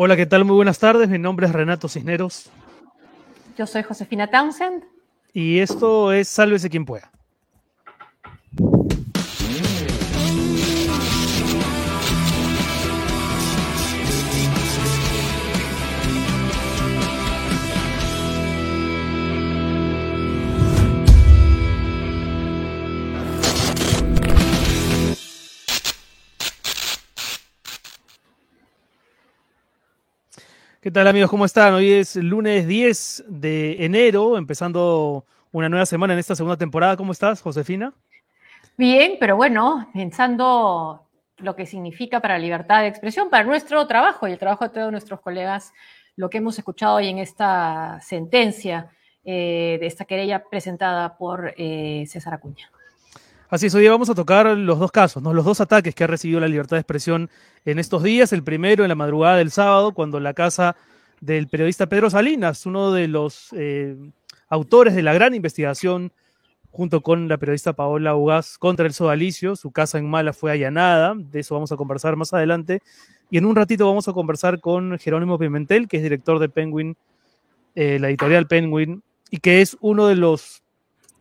Hola, ¿qué tal? Muy buenas tardes. Mi nombre es Renato Cisneros. Yo soy Josefina Townsend. Y esto es Sálvese quien pueda. ¿Qué tal amigos? ¿Cómo están? Hoy es lunes 10 de enero, empezando una nueva semana en esta segunda temporada. ¿Cómo estás, Josefina? Bien, pero bueno, pensando lo que significa para libertad de expresión, para nuestro trabajo y el trabajo de todos nuestros colegas, lo que hemos escuchado hoy en esta sentencia eh, de esta querella presentada por eh, César Acuña. Así es, hoy vamos a tocar los dos casos, los dos ataques que ha recibido la libertad de expresión en estos días. El primero en la madrugada del sábado, cuando la casa del periodista Pedro Salinas, uno de los eh, autores de la gran investigación, junto con la periodista Paola Ugaz contra el sodalicio, su casa en Mala fue allanada, de eso vamos a conversar más adelante. Y en un ratito vamos a conversar con Jerónimo Pimentel, que es director de Penguin, eh, la editorial Penguin, y que es uno de los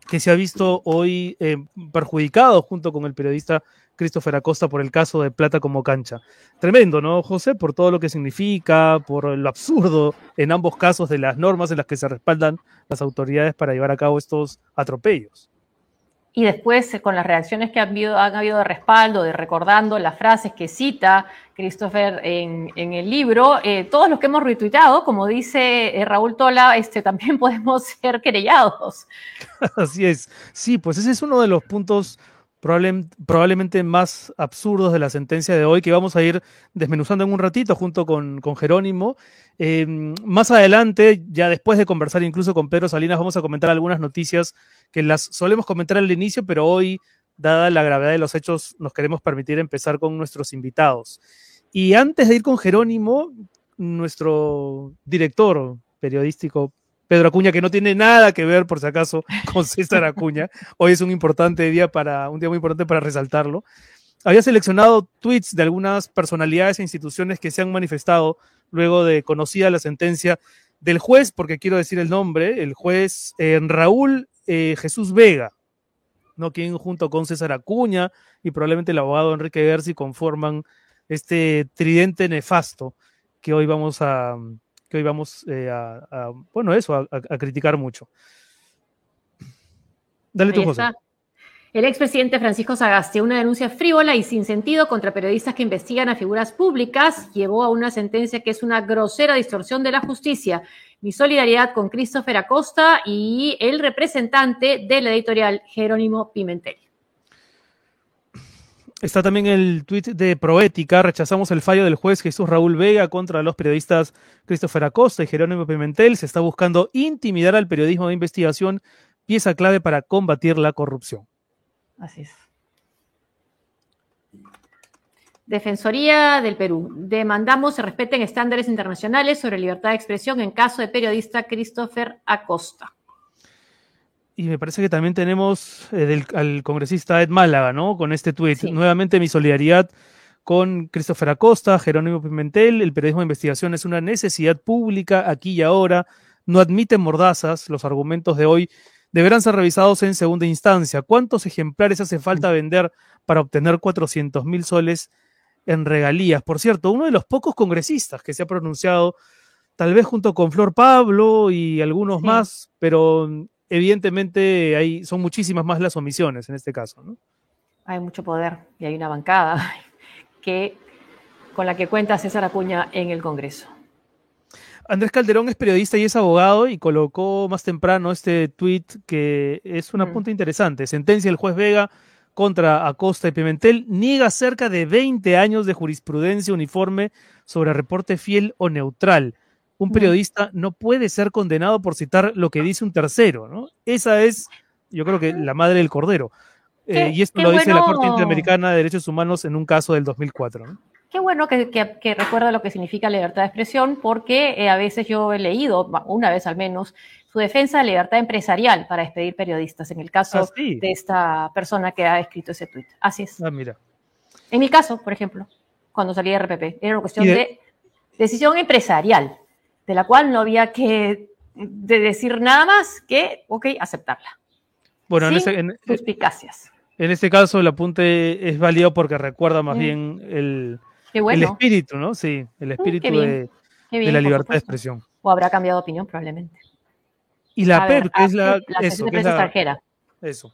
que se ha visto hoy eh, perjudicado junto con el periodista Christopher Acosta por el caso de Plata como cancha. Tremendo, ¿no, José? Por todo lo que significa, por lo absurdo en ambos casos de las normas en las que se respaldan las autoridades para llevar a cabo estos atropellos y después eh, con las reacciones que han habido, han habido de respaldo, de recordando las frases que cita Christopher en, el libro, eh, todos los que hemos retuitado, como dice eh, Raúl Tola, este, también podemos ser querellados. Así es, sí, pues ese es uno de los puntos probablemente más absurdos de la sentencia de hoy que vamos a ir desmenuzando en un ratito junto con, con Jerónimo. Em, más adelante, ya después de conversar incluso con Pedro Salinas, vamos a comentar algunas noticias que las solemos comentar al inicio, pero hoy, dada la gravedad de los hechos, nos queremos permitir empezar con nuestros invitados. Y antes de ir con Jerónimo, nuestro director periodístico Pedro Acuña, que no tiene nada que ver, por si acaso, con César Acuña. Hoy es un importante día para, un día muy importante para resaltarlo. Había seleccionado tweets de algunas personalidades e instituciones que se han manifestado luego de conocida la sentencia del juez, porque quiero decir el nombre, el juez eh, Raúl eh, Jesús Vega, ¿no? quien junto con César Acuña y probablemente el abogado Enrique Gersi conforman este tridente nefasto que hoy vamos a, que hoy vamos eh, a, bueno, eso, a, criticar mucho. Dale tu cosa. El expresidente Francisco Sagasti, una denuncia frívola y sin sentido contra periodistas que investigan a figuras públicas, llevó a una sentencia que es una grosera distorsión de la justicia. Mi solidaridad con Christopher Acosta y el representante de la editorial Jerónimo Pimentel. Está también el tuit de Proética. Rechazamos el fallo del juez Jesús Raúl Vega contra los periodistas Christopher Acosta y Jerónimo Pimentel. Se está buscando intimidar al periodismo de investigación, pieza clave para combatir la corrupción. Así es. Defensoría del Perú. Demandamos se respeten estándares internacionales sobre libertad de expresión en caso de periodista Christopher Acosta. Y me parece que también tenemos eh, al congresista Ed Málaga, ¿no? Con este tuit. Nuevamente mi solidaridad con Christopher Acosta, Jerónimo Pimentel. El periodismo de investigación es una necesidad pública aquí y ahora. No admiten mordazas. Los argumentos de hoy deberán ser revisados en segunda instancia. ¿Cuántos ejemplares hace falta vender para obtener 400 mil soles en regalías? Por cierto, uno de los pocos congresistas que se ha pronunciado, tal vez junto con Flor Pablo y algunos más, pero evidentemente hay, son muchísimas más las omisiones en este caso. ¿no? Hay mucho poder y hay una bancada que, con la que cuenta César Acuña en el Congreso. Andrés Calderón es periodista y es abogado y colocó más temprano este tuit que es un apunte interesante. Sentencia del juez Vega contra Acosta y Pimentel niega cerca de 20 años de jurisprudencia uniforme sobre reporte fiel o neutral un periodista no puede ser condenado por citar lo que dice un tercero, ¿no? Esa es, yo creo que la madre del cordero. Eh, y esto lo dice la Corte Interamericana de Derechos Humanos en un caso del 2004, ¿no? Qué bueno que, recuerda lo que significa libertad de expresión, porque eh, a veces yo he leído, una vez al menos, su defensa de libertad empresarial para despedir periodistas, en el caso ah, de esta persona que ha escrito ese tuit. Así es. Ah, mira. En mi caso, por ejemplo, cuando salí de RPP, era una cuestión de decisión empresarial, de la cual no había que decir nada más que, ok, aceptarla. Bueno, Sin en, ese, suspicacias. en este caso el apunte es válido porque recuerda más Mm. bien el, bueno. el espíritu, ¿no? Sí, el espíritu bien, de, la libertad de expresión. O habrá cambiado de opinión probablemente. Y la A ver, PEP, que es la, AFEP, la eso, que es la- Extranjera. eso.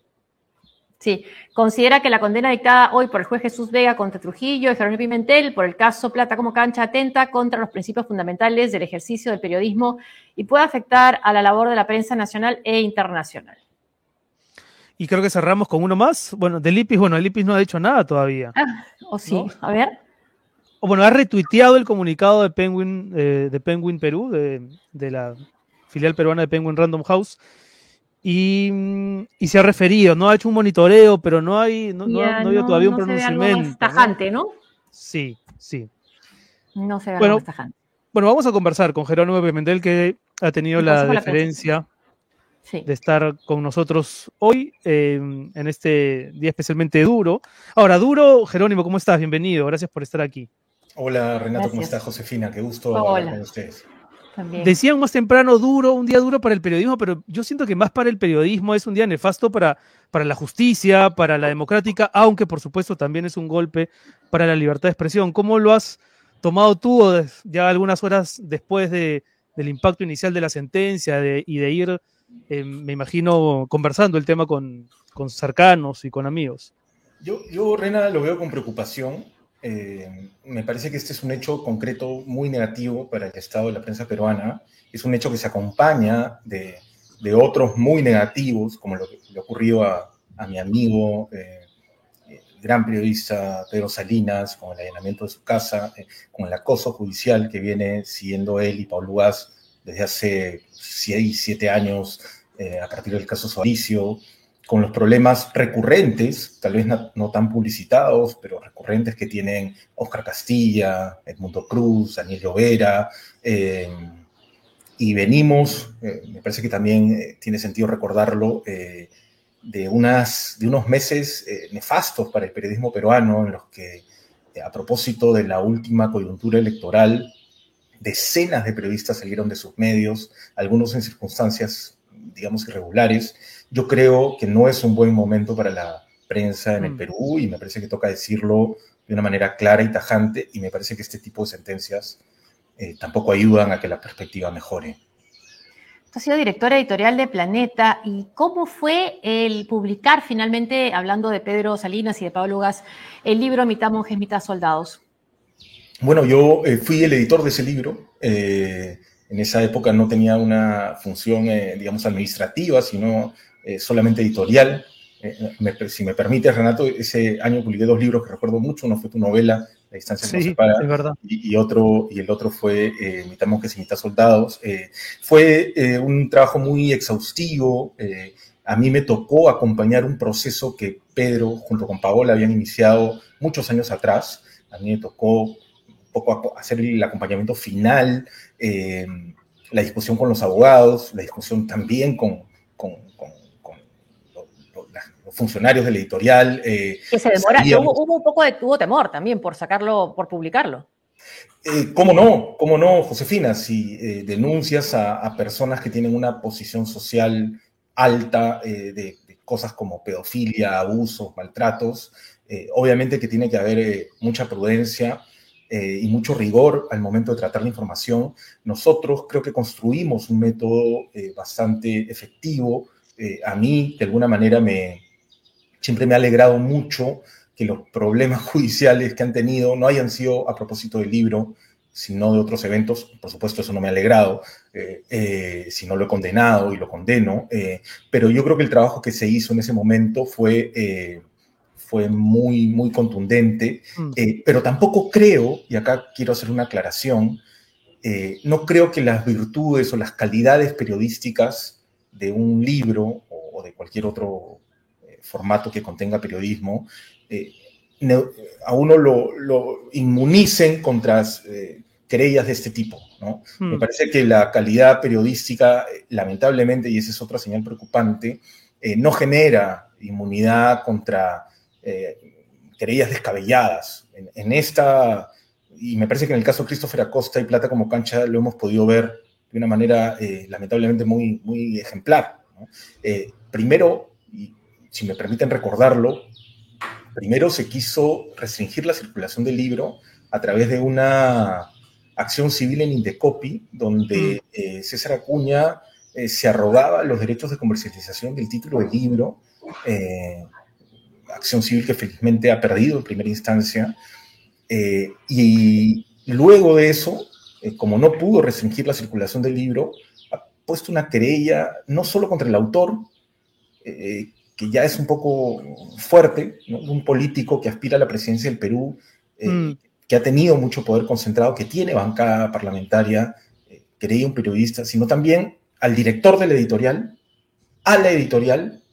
Sí, considera que la condena dictada hoy por el juez Jesús Vega contra Trujillo y Jerónimo Pimentel por el caso Plata como cancha atenta contra los principios fundamentales del ejercicio del periodismo y puede afectar a la labor de la prensa nacional e internacional. Y creo que cerramos con uno más. Bueno, del IPIS, bueno, el IPIS no ha dicho nada todavía. Ah, o sí, No. a ver. O bueno, ha retuiteado el comunicado de Penguin, eh, de Penguin Perú, de, de la filial peruana de Penguin Random House, y, y se ha referido, no ha hecho un monitoreo, pero no hay, no, no ha- Ya, no ha habido todavía un no se ve algo pronunciamiento. ¿no? tajante, ¿no? Sí, sí. No se ve Bueno, algo más tajante. Bueno, vamos a conversar con Jerónimo Pimentel, que ha tenido la Sí. de estar con nosotros hoy eh, en este día especialmente duro. Ahora, duro, Jerónimo, ¿cómo estás? Bienvenido, gracias por estar aquí. Hola Renato, ¿cómo Gracias. está Josefina? Qué gusto Hola. hablar con ustedes. También. Decían más temprano duro, un día duro para el periodismo, pero yo siento que más para el periodismo es un día nefasto para, para la justicia, para la democrática, aunque por supuesto también es un golpe para la libertad de expresión. ¿Cómo lo has tomado tú ya algunas horas después de- del impacto inicial de la sentencia de- y de ir, eh, me imagino, conversando el tema con, con cercanos y con amigos? Yo, yo, Rena, lo veo con preocupación. Eh, me parece que este es un hecho concreto muy negativo para el estado de la prensa peruana. Es un hecho que se acompaña de, otros muy negativos, como lo que le ocurrió a, a mi amigo, eh, el gran periodista Pedro Salinas, con el allanamiento de su casa, eh, con el acoso judicial que viene siguiendo él y Pablo Gas desde hace seis, siete años, a partir del caso Suaricio, con los problemas recurrentes, tal vez no, tan publicitados, pero recurrentes que tienen Oscar Castilla, Edmundo Cruz, Daniel Llovera, eh, y venimos, eh, me parece que también eh, tiene sentido recordarlo, de, unas, de unos meses nefastos para el periodismo peruano, en los que, a propósito de la última coyuntura electoral, decenas de periodistas salieron de sus medios, algunos en circunstancias, digamos, irregulares. Yo creo que no es un buen momento para la prensa en el Mm. Perú y me parece que toca decirlo de una manera clara y tajante y me parece que este tipo de sentencias eh, tampoco ayudan a que la perspectiva mejore. Tú has sido directora editorial de Planeta. ¿Y cómo fue el publicar finalmente, hablando de Pedro Salinas y de Pablo Gas, el libro Mitad monjes, mitad soldados? Bueno, yo eh, fui el editor de ese libro. eh, en esa época no tenía una función, eh, digamos, administrativa, sino eh, solamente editorial. Eh, me- si me permite, Renato, ese año publiqué dos libros que recuerdo mucho. Uno fue tu novela, La distancia que nos Sí, separa, es verdad. y, y otro, y el otro fue eh, Mitad monjes y mitad soldados. Eh, fue eh, un trabajo muy exhaustivo. eh, a mí me tocó acompañar un proceso que Pedro junto con Paola habían iniciado muchos años atrás. A mí me tocó poco hacer el acompañamiento final, eh, la discusión con los abogados, la discusión también con- con lo- lo- la- los funcionarios del editorial. eh, Que se demora. sabíamos- Hubo, hubo un poco de hubo temor también por sacarlo, por publicarlo. Eh, ¿Cómo no? ¿Cómo no, Josefina? Si eh, denuncias a, a personas que tienen una posición social alta eh, de, de cosas como pedofilia, abusos, maltratos, eh, obviamente que tiene que haber eh, mucha prudencia y mucho rigor al momento de tratar la información. Nosotros creo que construimos un método bastante efectivo. Eh, a mí, de alguna manera, me, siempre me ha alegrado mucho que los problemas judiciales que han tenido no hayan sido a propósito del libro, sino de otros eventos. Por supuesto, eso no me ha alegrado, eh, eh, si no lo he condenado y lo condeno, eh, pero yo creo que el trabajo que se hizo en ese momento fue, fue muy, muy contundente, Mm. pero tampoco creo, y acá quiero hacer una aclaración, no creo que las virtudes o las calidades periodísticas de un libro o, o de cualquier otro formato que contenga periodismo eh, a uno lo, lo inmunicen contra eh, querellas de este tipo. ¿no? Me parece que la calidad periodística, eh, lamentablemente, y esa es otra señal preocupante, eh, no genera inmunidad contra querellas descabelladas. En, en esta y me parece que en el caso de Christopher Acosta y Plata como cancha lo hemos podido ver de una manera lamentablemente muy, muy ejemplar. Primero, si me permiten recordarlo, primero se quiso restringir la circulación del libro a través de una acción civil en Indecopi, donde mm. eh, César Acuña se arrogaba los derechos de comercialización del título del libro, acción civil que felizmente ha perdido en primera instancia, y luego de eso, eh, como no pudo restringir la circulación del libro, ha puesto una querella no solo contra el autor, eh, que ya es un poco fuerte, un político que aspira a la presidencia del Perú, eh, mm. que ha tenido mucho poder concentrado, que tiene bancada parlamentaria, querella un periodista, sino también al director de la editorial, a la editorial,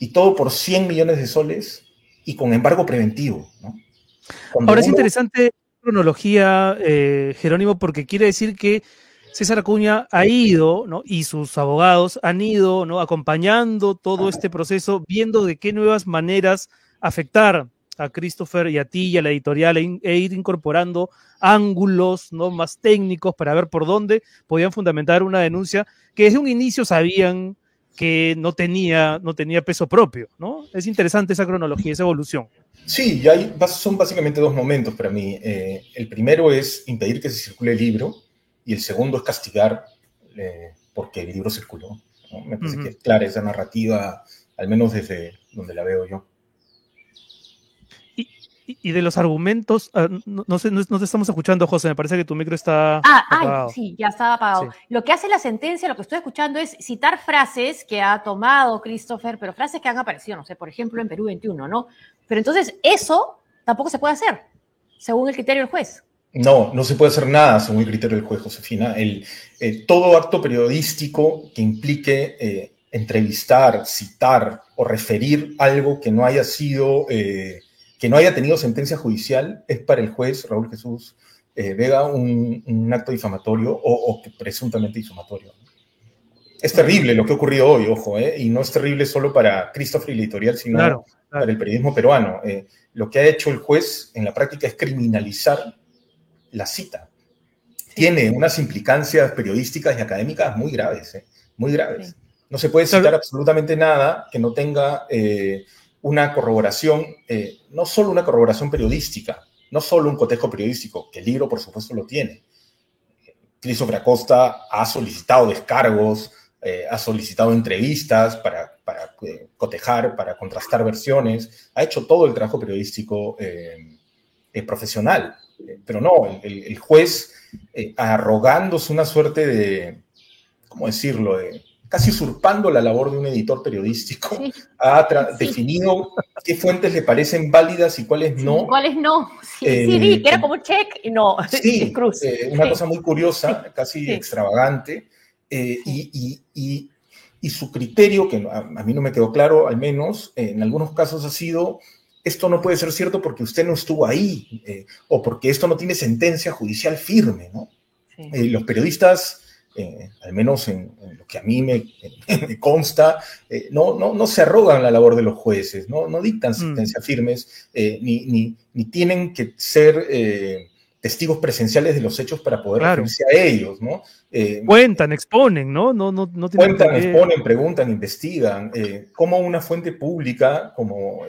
y todo por 100 millones de soles y con embargo preventivo. Ahora es interesante cronología, eh, Jerónimo, porque quiere decir que César Acuña ha ido, ¿no? Y sus abogados han ido, ¿no? Acompañando todo este proceso, viendo de qué nuevas maneras afectar a Christopher y a ti y a la editorial e, e, ir incorporando ángulos ¿no? más técnicos para ver por dónde podían fundamentar una denuncia que desde un inicio sabían que no tenía, no tenía peso propio, ¿no? Es interesante esa cronología, esa evolución. Sí, hay, son básicamente dos momentos para mí. Eh, el primero es impedir que se circule el libro y el segundo es castigar eh, porque el libro circuló. Me parece que es clara esa narrativa, al menos desde donde la veo yo y de los argumentos, ah, no, sé, no, te estamos escuchando, José, me parece que tu micro está ah, apagado. Ay, sí, ya estaba apagado. Lo que hace la sentencia, lo que estoy escuchando es citar frases que ha tomado Christopher, pero frases que han aparecido, no sé, por ejemplo, en Perú 21, ¿no? Pero entonces eso tampoco se puede hacer, según el criterio del juez. No, no se puede hacer nada según el criterio del juez, Josefina. El, eh, todo acto periodístico que implique eh, entrevistar, citar o referir algo que no haya sido... Eh, que no haya tenido sentencia judicial es para el juez Raúl Jesús Vega un, acto difamatorio o, presuntamente difamatorio. Es terrible lo que ha ocurrido hoy, ojo, y no es terrible solo para Christopher y la editorial, sino para el periodismo peruano. Lo que ha hecho el juez en la práctica es criminalizar la cita. Tiene unas implicancias periodísticas y académicas muy graves, muy graves. No se puede citar absolutamente nada que no tenga una corroboración, eh, no solo una corroboración periodística, no solo un cotejo periodístico, que el libro por supuesto lo tiene. Christopher Acosta ha solicitado descargos, eh, ha solicitado entrevistas para, para eh, cotejar, para contrastar versiones, ha hecho todo el trabajo periodístico profesional, pero no, el, el juez arrogándose una suerte de, ¿cómo decirlo?, de, casi usurpando la labor de un editor periodístico, ha definido qué fuentes le parecen válidas y cuáles no. ¿Cuáles no? Sí, sí, que era como check y no. Sí, cruz. Eh, una cosa muy curiosa, casi extravagante, eh, y, y, y, su criterio, que a, mí no me quedó claro, al menos, en algunos casos ha sido, esto no puede ser cierto porque usted no estuvo ahí, eh, o porque esto no tiene sentencia judicial firme, ¿no? los periodistas eh, al menos en, lo que a mí me, consta, eh, no, no, no, se arrogan la labor de los jueces, no, no dictan mm. sentencias firmes, eh, ni, ni, ni, tienen que ser testigos presenciales de los hechos para poder referirse a ellos, ¿no? Cuentan, exponen, ¿no? no, no, no Cuentan, exponen, preguntan, investigan. como una fuente pública, como,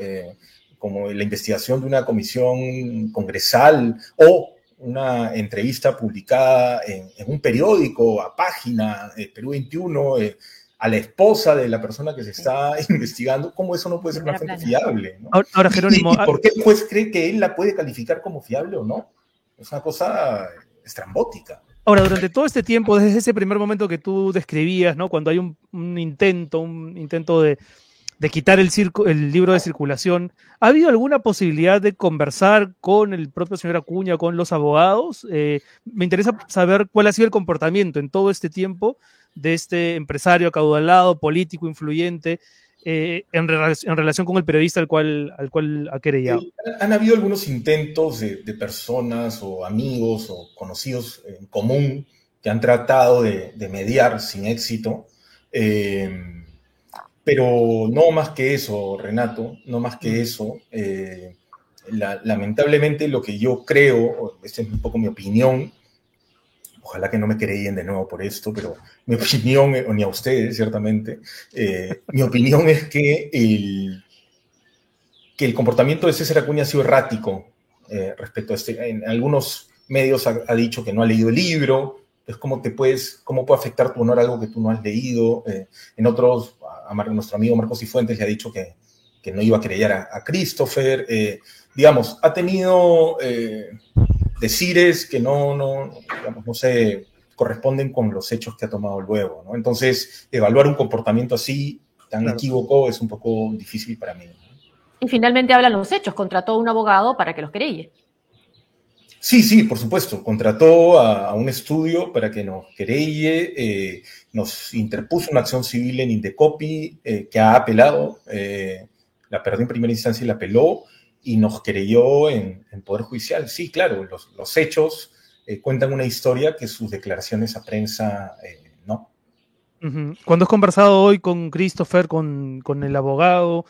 como la investigación de una comisión congresal o una entrevista publicada en, un periódico, a página, eh, Perú 21, eh, a la esposa de la persona que se está investigando, ¿cómo eso no puede ser una fuente fiable? Ahora, Jerónimo. ¿Y, ah, por qué el juez cree que él la puede calificar como fiable o no? Es una cosa estrambótica. Ahora, durante todo este tiempo, desde ese primer momento que tú describías, ¿no? Cuando hay un intento, un intento de, de quitar el, libro de circulación. ¿Ha habido alguna posibilidad de conversar con el propio señor Acuña, con los abogados? Eh, me interesa saber cuál ha sido el comportamiento en todo este tiempo de este empresario acaudalado, político, influyente, eh, en, relación con el periodista al cual, al ha querellado. Han habido algunos intentos de, personas o amigos o conocidos en común que han tratado de, mediar sin éxito. Eh, pero no más que eso, Renato, no más que mm. eso. Eh, lamentablemente lo que yo creo, esta es un poco mi opinión, ojalá que no me creen de nuevo por esto, pero mi opinión, o ni a ustedes ciertamente, mi opinión es que el, que el comportamiento de César Acuña ha sido errático respecto a este. En algunos medios ha, ha, dicho que no ha leído el libro, es cómo te puedes, cómo puede afectar tu honor algo que tú no has leído. Eh, en otros, a, nuestro amigo Marcos Cifuentes le ha dicho que, que no iba a creer a, Christopher. Eh, digamos, ha tenido eh, decires que no, no, digamos, no se corresponden con los hechos que ha tomado luego. ¿no? Entonces, evaluar un comportamiento así, tan equívoco, es un poco difícil para mí. Y finalmente hablan los hechos, contrató a un abogado para que los querelle. Sí, sí, por supuesto. Contrató a, un estudio para que nos querelle, eh, nos interpuso una acción civil en Indecopi eh, que ha apelado, eh, la perdió en primera instancia y la apeló y nos querelló en, Poder Judicial. Sí, claro, los, hechos cuentan una historia que sus declaraciones a prensa no. Cuando has conversado hoy con Christopher, con, el abogado,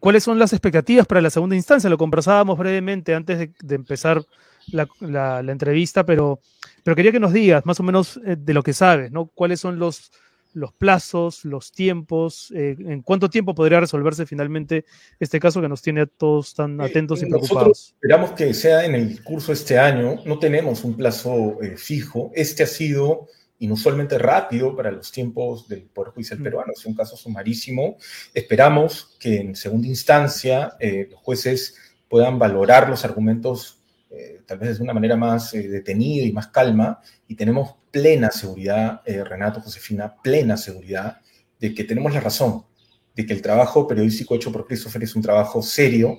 ¿cuáles son las expectativas para la segunda instancia? Lo conversábamos brevemente antes de empezar la, entrevista, pero, pero quería que nos digas más o menos eh, de lo que sabes, ¿no? ¿Cuáles son los, los plazos, los tiempos? Eh, ¿En cuánto tiempo podría resolverse finalmente este caso que nos tiene a todos tan eh, atentos y preocupados? Esperamos que sea en el curso de este año. No tenemos un plazo fijo. Este ha sido inusualmente rápido para los tiempos del Poder Judicial mm. peruano. Es un caso sumarísimo. Esperamos que en segunda instancia los jueces puedan valorar los argumentos eh, tal vez de una manera más eh, detenida y más calma, y tenemos plena seguridad, eh, Renato, Josefina, plena seguridad de que tenemos la razón, de que el trabajo periodístico hecho por Christopher es un trabajo serio.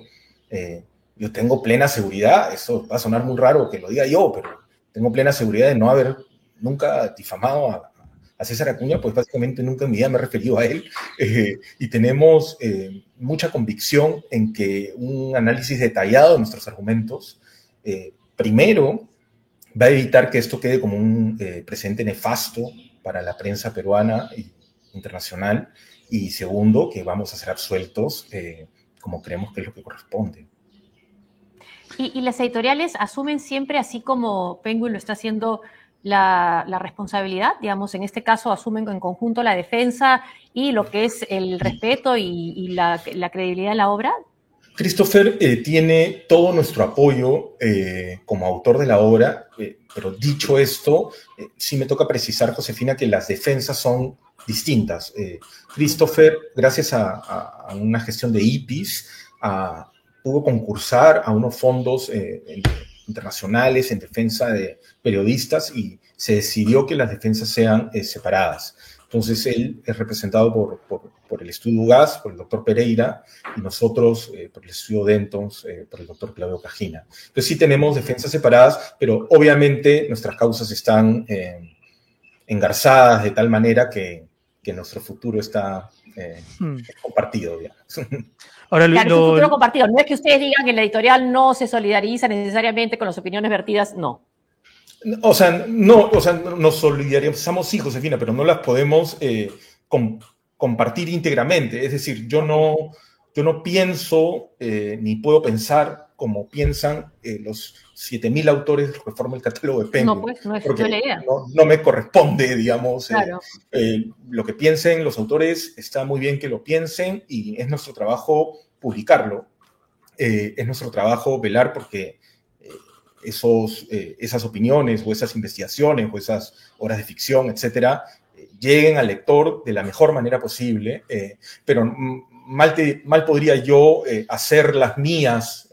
yo tengo plena seguridad, eso va a sonar muy raro que lo diga yo, pero tengo plena seguridad de no haber nunca difamado a, a César Acuña, pues básicamente nunca en mi vida me he referido a él, y tenemos mucha convicción en que un análisis detallado de nuestros argumentos eh, primero, va a evitar que esto quede como un eh, presente nefasto para la prensa peruana e internacional. Y segundo, que vamos a ser absueltos eh, como creemos que es lo que corresponde. Y, las editoriales asumen siempre, así como Penguin lo está haciendo, la, responsabilidad, digamos, en este caso asumen en conjunto la defensa y lo que es el respeto y, la, la credibilidad de la obra. Christopher eh, tiene todo nuestro apoyo eh, como autor de la obra, eh, pero dicho esto, sí me toca precisar, Josefina, que las defensas son distintas. Christopher, gracias a, una gestión de IPIS, pudo concursar a unos fondos internacionales en defensa de periodistas y se decidió que las defensas sean separadas. Entonces él es representado por, por, el estudio GAS, por el doctor Pereira, y nosotros eh, por el estudio Dentons, eh, por el doctor Claudio Cajina. Entonces sí tenemos defensas separadas, pero obviamente nuestras causas están eh, engarzadas de tal manera que, que nuestro futuro está hmm. compartido. Ahora, claro, futuro compartido. No es que ustedes digan que la editorial no se solidariza necesariamente con las opiniones vertidas, no. O sea, no, o sea, nos solidarizamos, hijos, Josefina, pero no las podemos eh, compartir íntegramente. Es decir, yo no, yo no pienso eh, ni puedo pensar como piensan eh, los 7.000 autores que forman el catálogo de Penguin. No, pues no es porque no, no, me corresponde, digamos. lo que piensen los autores está muy bien que lo piensen y es nuestro trabajo publicarlo. es nuestro trabajo velar porque esos, eh, esas opiniones o esas investigaciones o esas obras de ficción, etcétera, eh, lleguen al lector de la mejor manera posible, eh, pero mal, mal podría yo hacer las mías,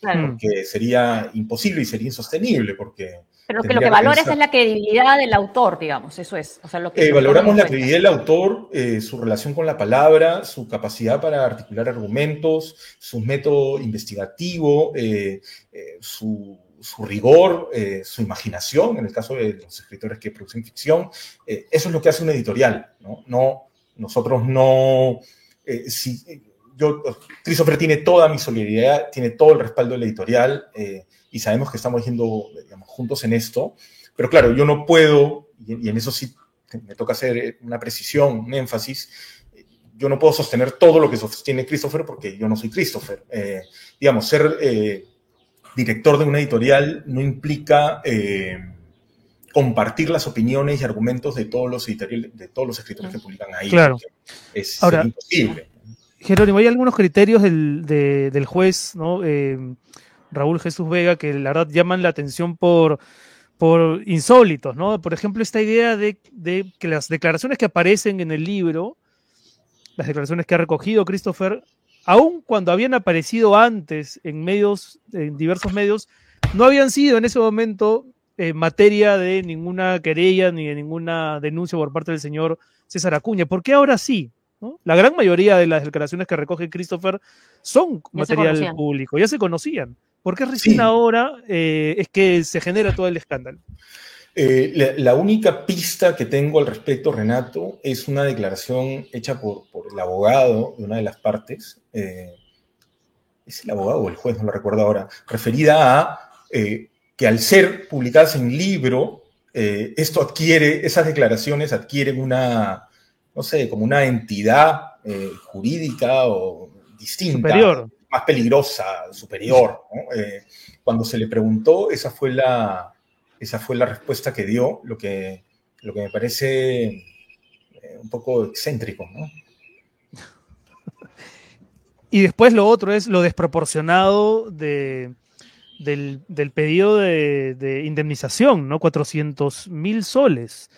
porque sería imposible y sería insostenible, porque pero que lo que valores es la credibilidad del autor, digamos, eso es. Eh, valoramos la credibilidad del autor, eh, su relación con la palabra, su capacidad para articular argumentos, su método investigativo, eh, su, rigor, su imaginación, en el caso de los escritores que producen ficción. eso es lo que hace un editorial, ¿no? no nosotros no... si, yo, Christopher tiene toda mi solidaridad, tiene todo el respaldo del editorial y sabemos que estamos yendo juntos en esto, pero claro, yo no puedo, y, en eso sí me toca hacer una precisión, un énfasis, yo no puedo sostener todo lo que sostiene Christopher porque yo no soy Christopher. Eh, digamos, ser eh, director de una editorial no implica eh, compartir las opiniones y argumentos de todos los, de todos los escritores que publican ahí. Claro. Es Ahora, imposible. Jerónimo, hay algunos criterios del, del juez, ¿no? Raúl Jesús Vega, que la verdad llaman la atención por, por insólitos, ¿no? Por ejemplo, esta idea de, de que las declaraciones que aparecen en el libro las declaraciones que ha recogido Christopher, aun cuando habían aparecido antes en medios, en diversos medios, no habían sido en ese momento eh, materia de ninguna querella ni de ninguna denuncia por parte del señor César Acuña. ¿Por qué ahora sí? La gran mayoría de las declaraciones que recoge Christopher son material público, ya se conocían. ¿Por qué recién ahora eh, es que se genera todo el escándalo? Eh, la, única pista que tengo al respecto, Renato, es una declaración hecha por, el abogado de una de las partes. Eh, ¿Es el abogado o el juez? No lo recuerdo ahora. Referida a eh, que al ser publicadas en libro, esto adquiere, esas declaraciones adquieren una, no sé, como una entidad jurídica o distinta. Superior. Más peligrosa, superior. cuando se le preguntó, esa fue la esa fue la respuesta que dio, lo que, lo que me parece eh, un poco excéntrico, ¿no? Y después lo otro es lo desproporcionado de, del, pedido de, indemnización, ¿no? 400 mil soles.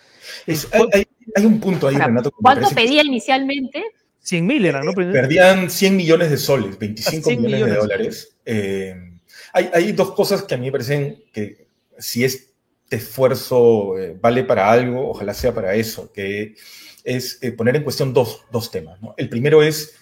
hay, un punto ahí, Renato. ¿Cuánto pedía inicialmente? 100 mil era, ¿no? Eh, perdían 100 millones de soles, 25 millones, de dólares. Eh, hay, hay, dos cosas que a mí me parecen que si es esfuerzo eh, vale para algo, ojalá sea para eso, que es eh, poner en cuestión dos, temas. El primero es,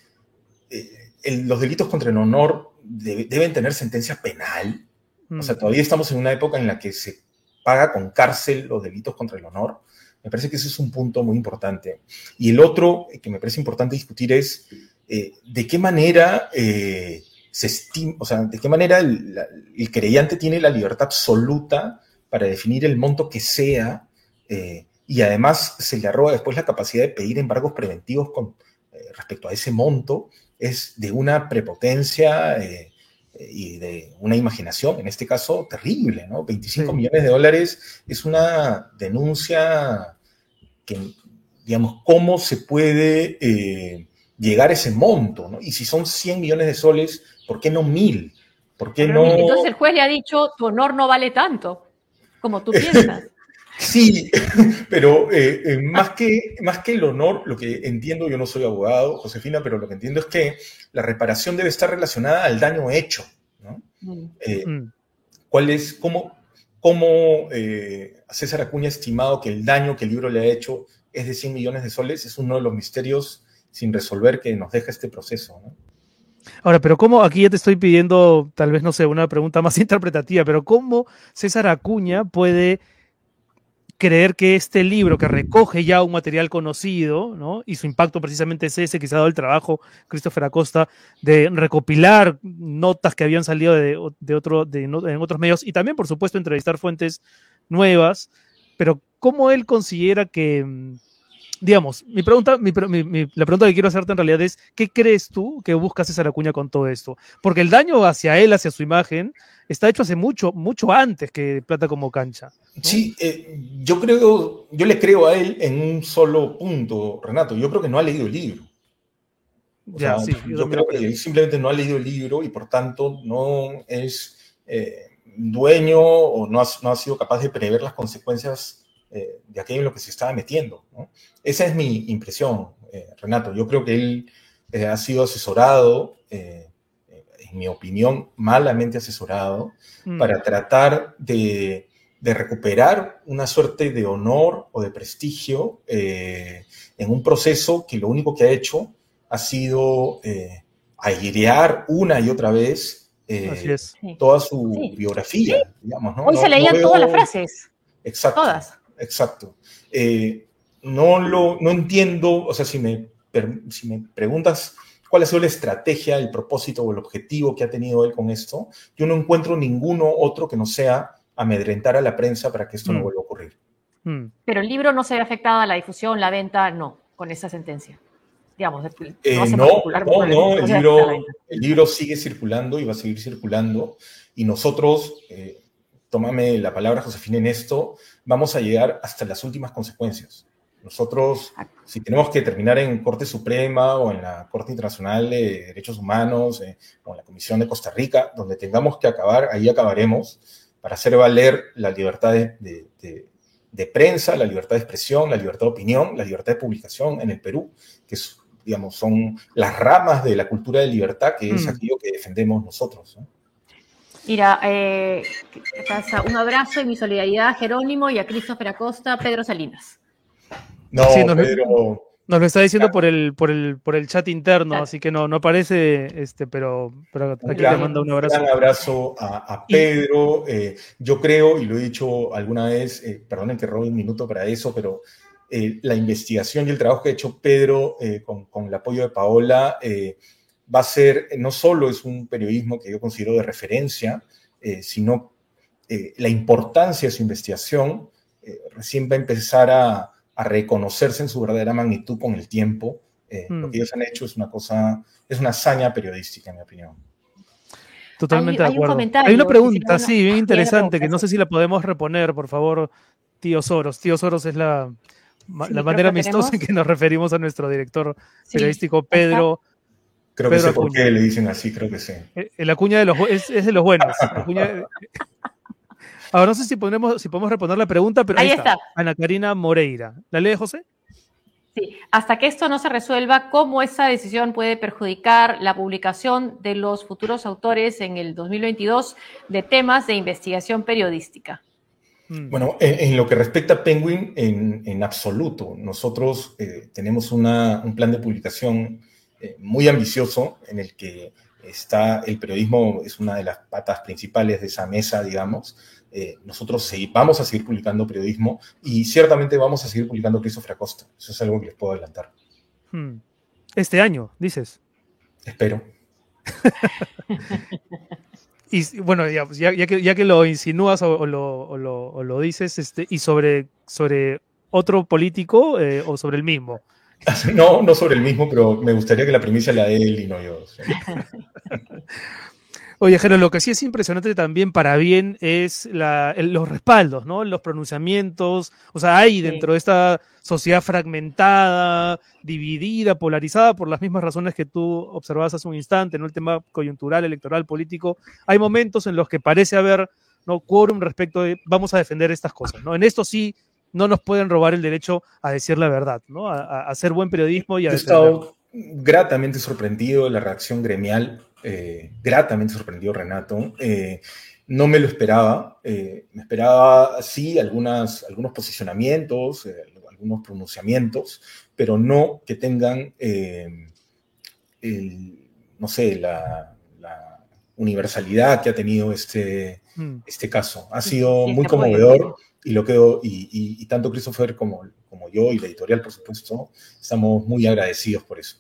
eh, los delitos contra el honor deben tener sentencia penal. O sea, mm. todavía estamos en una época en la que se paga con cárcel los delitos contra el honor. Me parece que ese es un punto muy importante. Y el otro que me parece importante discutir es de qué manera se estima, o sea, de qué manera el, creyente tiene la libertad absoluta para definir el monto que sea eh, y además se le arroba después la capacidad de pedir embargos preventivos con, eh, respecto a ese monto, es de una prepotencia eh, y de una imaginación, en este caso, terrible, ¿no? 25 millones de dólares es una denuncia que, digamos, ¿cómo se puede llegar a ese monto, ¿no? Y si son 100 millones de soles, ¿por qué no mil? ¿Por qué no? Entonces el juez le ha dicho, tu honor no vale tanto como tú piensas. Sí, pero eh, eh, más, que, más que el honor, lo que entiendo, yo no soy abogado, Josefina, pero lo que entiendo es que la reparación debe estar relacionada al daño hecho. ¿no? Mm. Eh, mm. ¿Cuál es, cómo, cómo César Acuña ha estimado que el daño que el libro le ha hecho es de 100 millones de soles? Es uno de los misterios sin resolver que nos deja este proceso. ¿no? Ahora, pero ¿cómo? Aquí ya te estoy pidiendo, tal vez, no sé, una pregunta más interpretativa, pero ¿cómo César Acuña puede creer que este libro que recoge ya un material conocido, ¿no? Y su impacto precisamente es ese que ha dado el trabajo, Christopher Acosta, de recopilar notas que habían salido de, otro, de, en otros medios y también, por supuesto, entrevistar fuentes nuevas, pero ¿cómo él considera que mm, digamos, mi pregunta, la pregunta que quiero hacerte en realidad es, ¿qué crees tú que busca César Acuña con todo esto? Porque el daño hacia él, hacia su imagen, está hecho hace mucho, mucho antes que Plata como cancha. Sí, eh, yo creo, yo le creo a él en un solo punto, Renato. Yo creo que no ha leído el libro. ya, sí, yo, creo que él simplemente no ha leído el libro y por tanto no es eh, dueño o no no ha sido capaz de prever las consecuencias eh, de aquello en lo que se estaba metiendo. Esa es mi impresión, eh, Renato. Yo creo que él eh, ha sido asesorado, en mi opinión, malamente asesorado, mm. para tratar de, recuperar una suerte de honor o de prestigio en un proceso que lo único que ha hecho ha sido airear una y otra vez toda su biografía, digamos. Hoy se leían todas las frases. Exacto. Todas. Exacto. Eh, no, lo, no entiendo, o sea, si me, si me preguntas cuál ha sido la estrategia, el propósito o el objetivo que ha tenido él con esto, yo no encuentro ninguno otro que no sea amedrentar a la prensa para que esto no mm. vuelva a ocurrir. Mm. Pero el libro no se ve afectado a la difusión, la venta, no, con esa sentencia. digamos. Eh, no, no, no, el libro, el libro sigue circulando y va a seguir circulando. Y nosotros, eh, tómame la palabra, Josefina, en esto, vamos a llegar hasta las últimas consecuencias. Nosotros, si tenemos que terminar en Corte Suprema o en la Corte Internacional de Derechos Humanos eh, o en la Comisión de Costa Rica, donde tengamos que acabar, ahí acabaremos para hacer valer la libertad de, de, prensa, la libertad de expresión, la libertad de opinión, la libertad de publicación en el Perú, que digamos, son las ramas de la cultura de libertad, que es mm. aquello que defendemos nosotros. Mira, eh, un abrazo y mi solidaridad a Jerónimo y a Christopher Acosta, Pedro Salinas. No, nos, Pedro. Nos lo está diciendo por el, por el, por el chat interno, así que no, no aparece, este, pero, pero aquí le mando un abrazo. Un abrazo a, Pedro. Eh, yo creo, y lo he dicho alguna vez, eh, perdonen que robe un minuto para eso, pero eh, la investigación y el trabajo que ha hecho Pedro con, con, el apoyo de Paola va a ser, no solo es un periodismo que yo considero de referencia, sino la importancia de su investigación recién va a empezar a a reconocerse en su verdadera magnitud con el tiempo. Eh, lo que mm. ellos han hecho es una cosa, es una hazaña periodística, en mi opinión. Totalmente de acuerdo. hay una pregunta, sí, bien interesante, que no sé si la podemos reponer, por favor, tío Soros. Tío Soros es la, la manera amistosa en que nos referimos a nuestro director periodístico, Pedro. Creo que sé por qué le dicen así, creo que sí. Eh, la cuña de los, es, es de los buenos. La cuña, Ahora no sé si podemos, si podemos responder la pregunta, pero ahí, está. Ana Karina Moreira. ¿La lee José? Sí, hasta que esto no se resuelva, ¿cómo esa decisión puede perjudicar la publicación de los futuros autores en el 2022 de temas de investigación periodística? Mm. Bueno, en, lo que respecta a Penguin, en, absoluto. Nosotros eh, tenemos un plan de publicación eh, muy ambicioso en el que está el periodismo, es una de las patas principales de esa mesa, digamos, eh, nosotros vamos a seguir publicando periodismo y ciertamente vamos a seguir publicando Christopher Acosta. Eso es algo que les puedo adelantar. Hmm. Este año, dices. Espero. y bueno, ya, que, lo insinúas o, lo, dices, este, y sobre, sobre otro político eh, o sobre el mismo. No, no sobre el mismo, pero me gustaría que la primicia la dé él y no yo. Oye, Jero, lo que sí es impresionante también para bien es los respaldos, ¿no? Los pronunciamientos. O sea, hay dentro de esta sociedad fragmentada, dividida, polarizada por las mismas razones que tú observabas hace un instante, ¿no? El tema coyuntural, electoral, político. Hay momentos en los que parece haber, ¿no? Quórum respecto de vamos a defender estas cosas, ¿no? En esto sí no nos pueden robar el derecho a decir la verdad, ¿no? A, hacer buen periodismo y a... He estado gratamente sorprendido de la reacción gremial eh, gratamente sorprendido Renato. Eh, no me lo esperaba. Eh, me esperaba, sí, algunas, algunos posicionamientos, algunos pronunciamientos, pero no que tengan, no sé, la, universalidad que ha tenido este, mm. este caso. Ha sido muy conmovedor y lo quedo, y, tanto Christopher como, como yo y la editorial, por supuesto, estamos muy agradecidos por eso.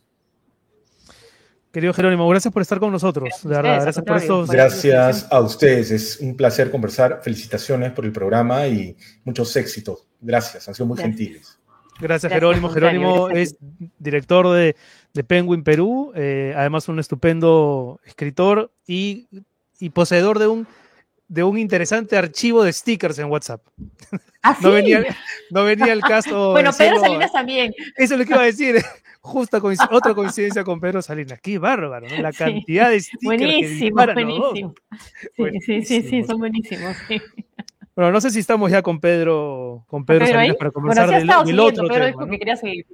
Querido Jerónimo, gracias por estar con nosotros. gracias por estos. Gracias a ustedes. Es un placer conversar. Felicitaciones por el programa y muchos éxitos. Gracias, han sido muy gentiles. Gracias, Jerónimo. Jerónimo es director de, Penguin Perú, eh, además un estupendo escritor y, poseedor de un, de un interesante archivo de stickers en WhatsApp. ¿Ah, no, venía, no venía el caso. bueno, Pedro Salinas también. Eso es lo que iba a decir. Justa otra coincidencia con Pedro Salinas. Qué bárbaro, ¿no? La cantidad de stickers buenísimo, que buenísimo. Sí, sí, sí, son buenísimos. Bueno, no sé si estamos ya con Pedro, con Pedro, Salinas para conversar del, del otro Pedro tema. ¿no? quería seguir.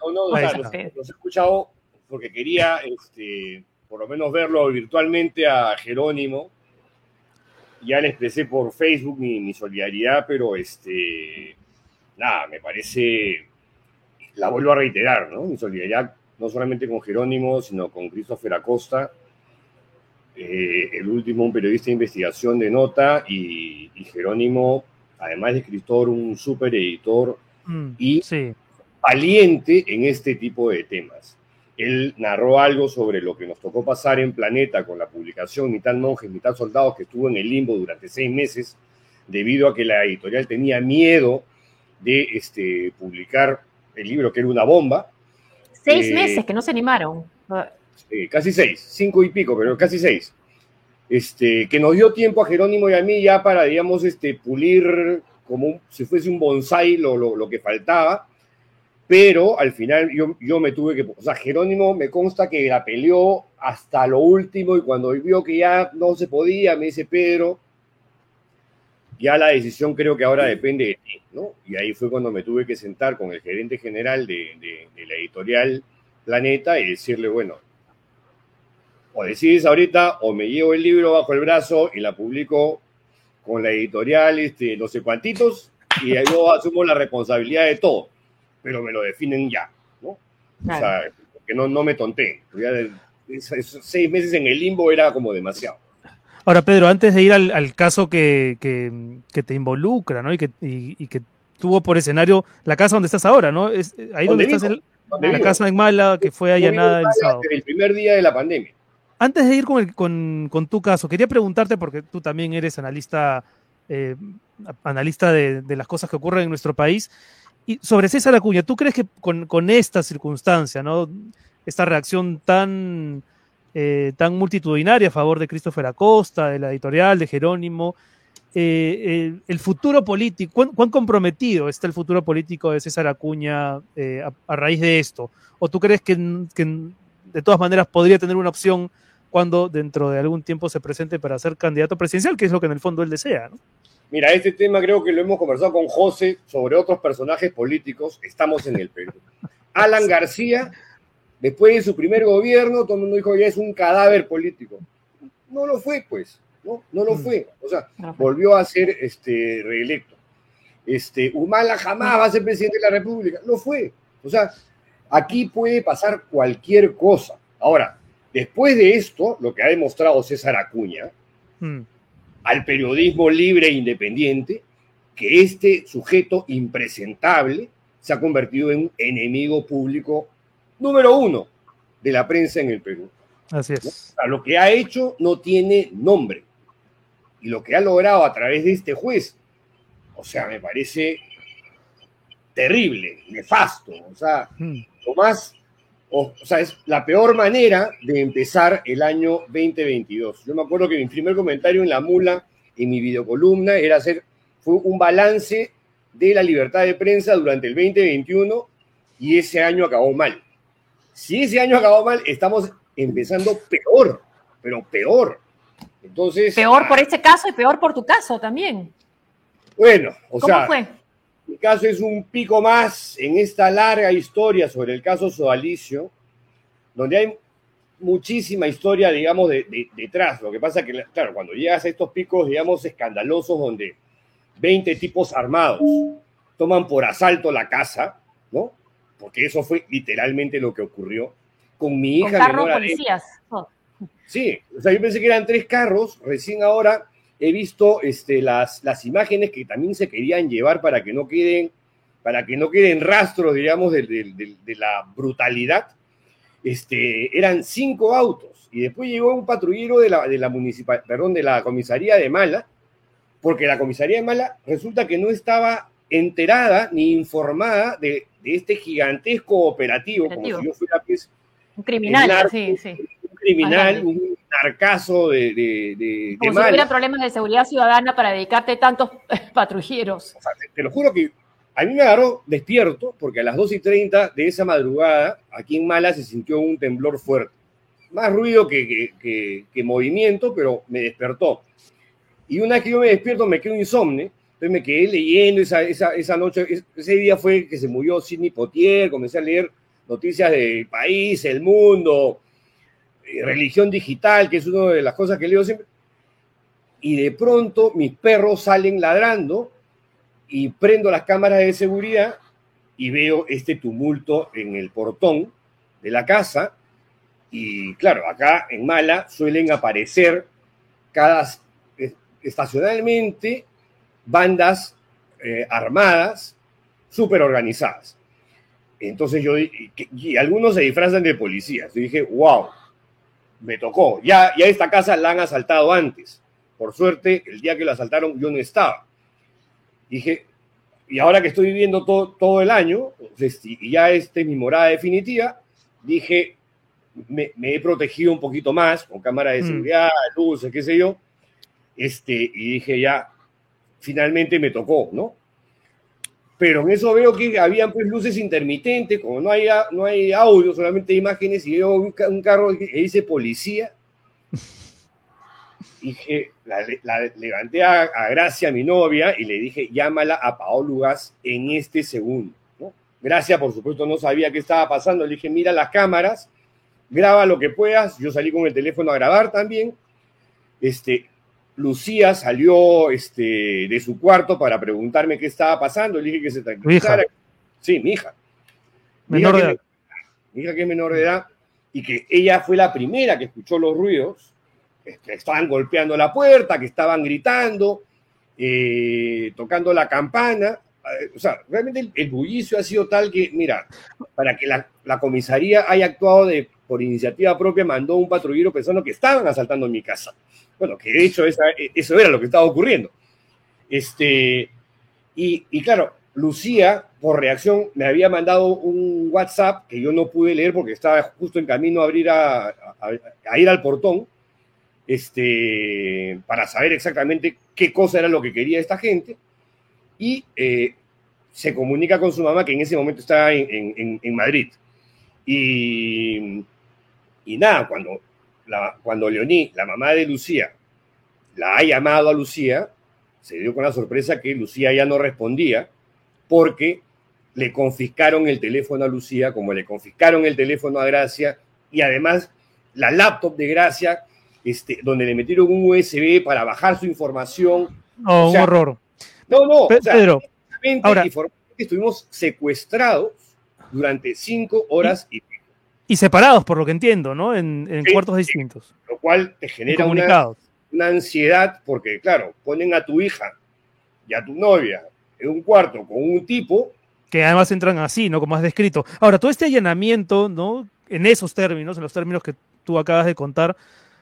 No, no, o sea, los, he escuchado porque quería, este, por lo menos verlo virtualmente a Jerónimo. Ya le expresé por Facebook mi, mi solidaridad, pero este, nada, me parece la vuelvo a reiterar, ¿no? Mi solidaridad no solamente con Jerónimo, sino con Christopher Acosta, eh, el último un periodista de investigación de nota y, Jerónimo, además de escritor, un super editor mm, y valiente en este tipo de temas. Él narró algo sobre lo que nos tocó pasar en Planeta con la publicación Mitad Monjes, Mitad Soldados, que estuvo en el limbo durante seis meses, debido a que la editorial tenía miedo de este, publicar el libro que era una bomba. Seis meses que no se animaron. casi seis, cinco y pico, pero casi seis. Este, que nos dio tiempo a Jerónimo y a mí ya para, digamos, este, pulir como si fuese un bonsai lo, lo, que faltaba, pero al final yo, yo me tuve que, o sea, Jerónimo me consta que la peleó hasta lo último y cuando vio que ya no se podía, me dice Pedro, ya la decisión creo que ahora depende de ti, ¿no? Y ahí fue cuando me tuve que sentar con el gerente general de, de, de la editorial Planeta y decirle, bueno, o decides ahorita o me llevo el libro bajo el brazo y la publico con la editorial, este, no sé cuantitos, y yo asumo la responsabilidad de todo, pero me lo definen ya, ¿no? O sea, que no, no me tonté. esos seis meses en el limbo era como demasiado. Ahora, Pedro, antes de ir al, caso que, que, te involucra, ¿no? Y que, y, que tuvo por escenario la casa donde estás ahora, ¿no? Es ahí donde, estás, en la casa en Mala, que fue allanada el sábado. El primer día de la pandemia. Antes de ir con, con, tu caso, quería preguntarte, porque tú también eres analista, eh, analista de, las cosas que ocurren en nuestro país, y sobre César Acuña, ¿tú crees que con, esta circunstancia, esta reacción tan, eh, tan multitudinaria a favor de Christopher Acosta, de la editorial, de Jerónimo, eh, el futuro político, ¿cuán, comprometido está el futuro político de César Acuña a, raíz de esto? ¿O tú crees que, de todas maneras podría tener una opción cuando dentro de algún tiempo se presente para ser candidato presidencial, que es lo que en el fondo él desea. Mira, este tema creo que lo hemos conversado con José sobre otros personajes políticos. Estamos en el Perú. Alan García, después de su primer gobierno, todo el mundo dijo ya es un cadáver político. No lo fue, pues. No, no lo mm. fue. O sea, volvió a ser este, reelecto. Este, Humala jamás va a ser presidente de la República. No fue. O sea, aquí puede pasar cualquier cosa. Ahora, Después de esto, lo que ha demostrado César Acuña hmm. Al periodismo libre e independiente, que este sujeto impresentable se ha convertido en un enemigo público número uno de la prensa en el Perú. Así es. lo que ha hecho no tiene nombre. Y lo que ha logrado a través de este juez, o sea, me parece terrible, nefasto. O sea, hmm. lo más o, sea, es la peor manera de empezar el año 2022. Yo me acuerdo que mi primer comentario en La Mula, en mi videocolumna, era hacer, fue un balance de la libertad de prensa durante el 2021 y ese año acabó mal. Si ese año acabó mal, estamos empezando peor, pero peor. Entonces. Peor por este caso y peor por tu caso también. Bueno, o ¿Cómo sea. fue? Mi caso es un pico más en esta larga historia sobre el caso Sodalicio, donde hay muchísima historia, digamos, detrás. Lo que pasa es que, claro, cuando llegas a estos picos, digamos, escandalosos, donde 20 tipos armados toman por asalto la casa, ¿no? Porque eso fue literalmente lo que ocurrió con mi hija. Con carros policías. Sí, o sea, yo pensé que eran tres carros, recién ahora he visto este, las, las imágenes que también se querían llevar para que no queden, para que no queden rastros, digamos, de, de, la brutalidad. Este, eran cinco autos y después llegó un patrullero de la, de la municipal, perdón, de la comisaría de Mala, porque la comisaría de Mala resulta que no estaba enterada ni informada de, este gigantesco operativo, como si yo fuera pues, un criminal, sí, sí. Un criminal, un arcaso de, de, Como si hubiera problemas de seguridad ciudadana para dedicarte tantos patrulleros. te, lo juro que a mí me agarró despierto porque a las 2 y 30 de esa madrugada, aquí en Mala se sintió un temblor fuerte. Más ruido que, que, movimiento, pero me despertó. Y una vez que yo me despierto me quedo insomne, entonces me quedé leyendo esa, esa, esa noche, ese día fue que se murió Sidney Potier, comencé a leer noticias del país, el mundo, religión digital, que es una de las cosas que leo siempre. Y de pronto mis perros salen ladrando y prendo las cámaras de seguridad y veo este tumulto en el portón de la casa. Y claro, acá en Mala suelen aparecer cada estacionalmente bandas eh, armadas súper organizadas. Entonces yo, y, algunos se disfrazan de policías. Yo dije, wow, me tocó. Ya, ya esta casa la han asaltado antes. Por suerte, el día que la asaltaron yo no estaba. Dije, y ahora que estoy viviendo todo, todo el año, pues, y ya esta es mi morada definitiva, dije, me, he protegido un poquito más con cámara de mm. seguridad, luces, qué sé yo. Este, y dije, ya, finalmente me tocó, ¿no? Pero en eso veo que habían pues luces intermitentes, como no hay, no hay audio, solamente imágenes, y veo un, carro que dice policía. Dije, la, levanté a, Gracia, mi novia, y le dije, llámala a Paolo Gas en este segundo. Gracia, por supuesto, no sabía qué estaba pasando. Le dije, mira las cámaras, graba lo que puedas. Yo salí con el teléfono a grabar también. Este, Lucía salió este, de su cuarto para preguntarme qué estaba pasando. Le dije que se tranquilizara. Sí, mi hija. Menor de edad. Mi hija que es menor de edad y que ella fue la primera que escuchó los ruidos, que estaban golpeando la puerta, que estaban gritando, eh, tocando la campana. Eh, o sea, realmente el, bullicio ha sido tal que, mira, para que la, la comisaría haya actuado de, por iniciativa propia, mandó un patrullero pensando que estaban asaltando mi casa. Bueno, que de hecho eso era lo que estaba ocurriendo. Este, y, claro, Lucía, por reacción, me había mandado un WhatsApp que yo no pude leer porque estaba justo en camino a abrir a, ir al portón, este, para saber exactamente qué cosa era lo que quería esta gente. Y eh, se comunica con su mamá que en ese momento estaba en, Madrid. Y, y nada, cuando cuando Leoní, la mamá de Lucía, la ha llamado a Lucía, se dio con la sorpresa que Lucía ya no respondía porque le confiscaron el teléfono a Lucía, como le confiscaron el teléfono a Gracia, y además la laptop de Gracia, este, donde le metieron un USB para bajar su información. No, un horror. No, no, Pedro, ahora, estuvimos secuestrados durante cinco horas y y separados, por lo que entiendo, ¿no? En, cuartos distintos. Lo cual te genera una, una, ansiedad, porque, claro, ponen a tu hija y a tu novia en un cuarto con un tipo. Que además entran así, ¿no? Como has descrito. Ahora, todo este allanamiento, ¿no? En esos términos, en los términos que tú acabas de contar,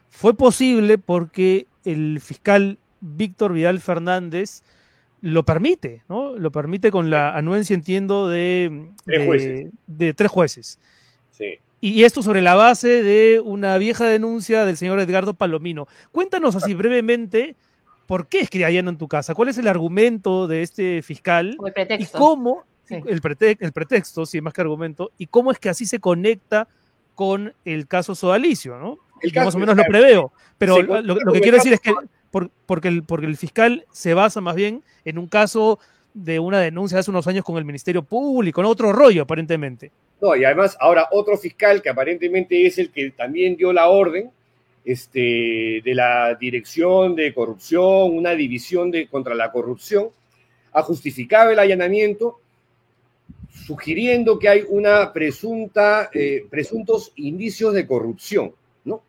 fue posible porque el fiscal Víctor Vidal Fernández lo permite, ¿no? Lo permite con la anuencia, entiendo, de, de, de tres jueces. Sí. Y esto sobre la base de una vieja denuncia del señor Edgardo Palomino. Cuéntanos así brevemente por qué es que en tu casa, cuál es el argumento de este fiscal el pretexto. y cómo, el, el pretexto, sí, más que argumento, y cómo es que así se conecta con el caso Sodalicio, ¿no? El más o menos lo preveo, pero lo, que quiero decir es que porque, el, porque el fiscal se basa más bien en un caso de una denuncia hace unos años con el Ministerio Público, en otro rollo aparentemente. No, y además ahora otro fiscal que aparentemente es el que también dio la orden este, de la Dirección de Corrupción, una división de, contra la corrupción, ha justificado el allanamiento sugiriendo que hay una presunta, eh, presuntos indicios de corrupción, ¿no?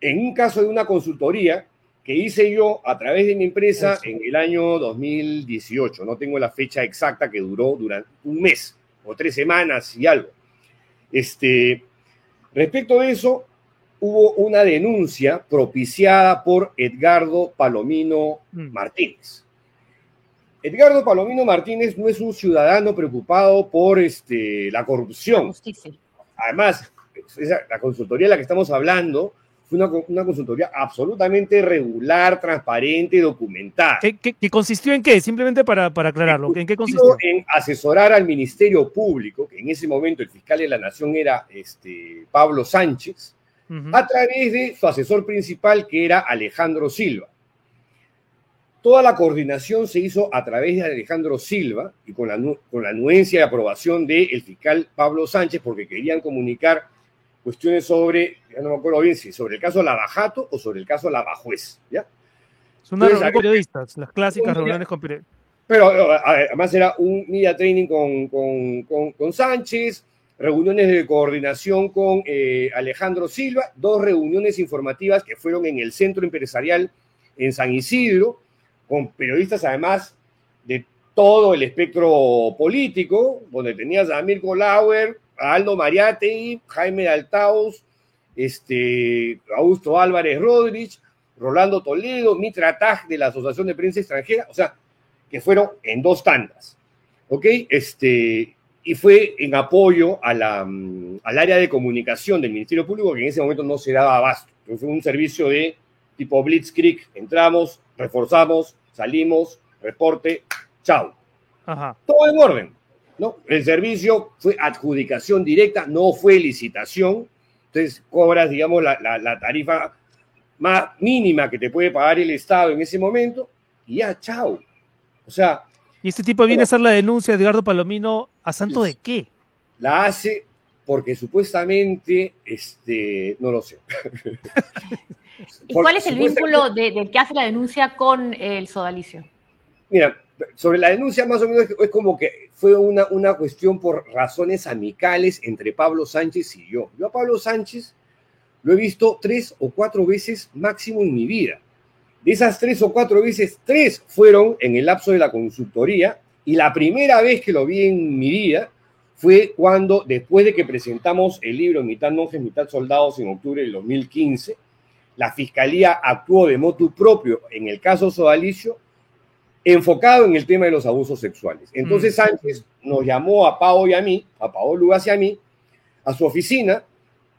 En un caso de una consultoría que hice yo a través de mi empresa en el año 2018, no tengo la fecha exacta que duró durante un mes o tres semanas y algo. Este, respecto a eso, hubo una denuncia propiciada por Edgardo Palomino mm. Martínez. Edgardo Palomino Martínez no es un ciudadano preocupado por este, la corrupción. Además, la consultoría de la que estamos hablando fue una, consultoría absolutamente regular, transparente, documentada. ¿Qué, consistió en qué? Simplemente para, para aclararlo. ¿En qué consistió? En asesorar al Ministerio Público, que en ese momento el fiscal de la Nación era este, Pablo Sánchez, a través de su asesor principal, que era Alejandro Silva. Toda la coordinación se hizo a través de Alejandro Silva y con la, con la anuencia y aprobación del fiscal Pablo Sánchez, porque querían comunicar cuestiones sobre, ya no me acuerdo bien si sobre el caso Lavajato o sobre el caso Lavajuez, ¿ya? Son unas periodistas, las clásicas reuniones con periodistas. Pero además era un media training con, con, con, Sánchez, reuniones de coordinación con eh, Alejandro Silva, dos reuniones informativas que fueron en el centro empresarial en San Isidro, con periodistas además de todo el espectro político, donde tenías a Mirko Lauer, Aldo Mariate, Jaime Altaos, este, Augusto Álvarez Rodríguez, Rolando Toledo, Mitra Taj de la Asociación de Prensa Extranjera, o sea, que fueron en dos tandas. ¿Ok? Este, y fue en apoyo a la, mm, al área de comunicación del Ministerio Público que en ese momento no se daba abasto. Entonces fue un servicio de tipo Blitzkrieg, entramos, reforzamos, salimos, reporte, chao. Todo en orden. ¿No? El servicio fue adjudicación directa, no fue licitación. Entonces cobras, digamos, la, la tarifa más mínima que te puede pagar el Estado en ese momento y ya, chao. O sea, y este tipo viene a hacer la denuncia de Edgardo Palomino a santo de qué? La hace porque supuestamente, este, no lo sé. ¿Y cuál es el vínculo del que hace la denuncia con el sodalicio? Mira, sobre la denuncia más o menos es como que fue una, una cuestión por razones amicales entre Pablo Sánchez y yo. Yo a Pablo Sánchez lo he visto tres o cuatro veces máximo en mi vida. De esas tres o cuatro veces, tres fueron en el lapso de la consultoría y la primera vez que lo vi en mi vida fue cuando, después de que presentamos el libro Mitad monjes, mitad soldados en octubre del 2015, la Fiscalía actuó de motu propio en el caso Sodalicio, enfocado en el tema de los abusos sexuales. Entonces mm. Sánchez nos llamó a Pau y a mí, a Paolo Lugas y a mí, a su oficina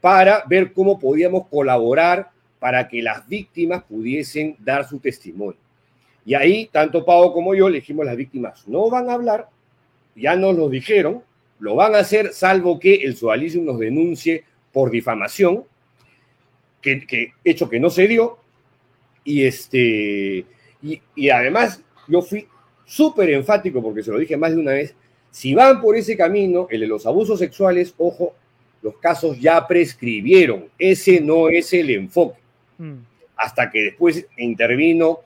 para ver cómo podíamos colaborar para que las víctimas pudiesen dar su testimonio. Y ahí, tanto Pau como yo le dijimos a las víctimas, no van a hablar, ya nos lo dijeron, lo van a hacer salvo que el sodalicio nos denuncie por difamación, que, hecho que no se dio, y, este, y, y además yo fui súper enfático, porque se lo dije más de una vez, si van por ese camino, el de los abusos sexuales, ojo, los casos ya prescribieron, ese no es el enfoque. Mm. Hasta que después intervino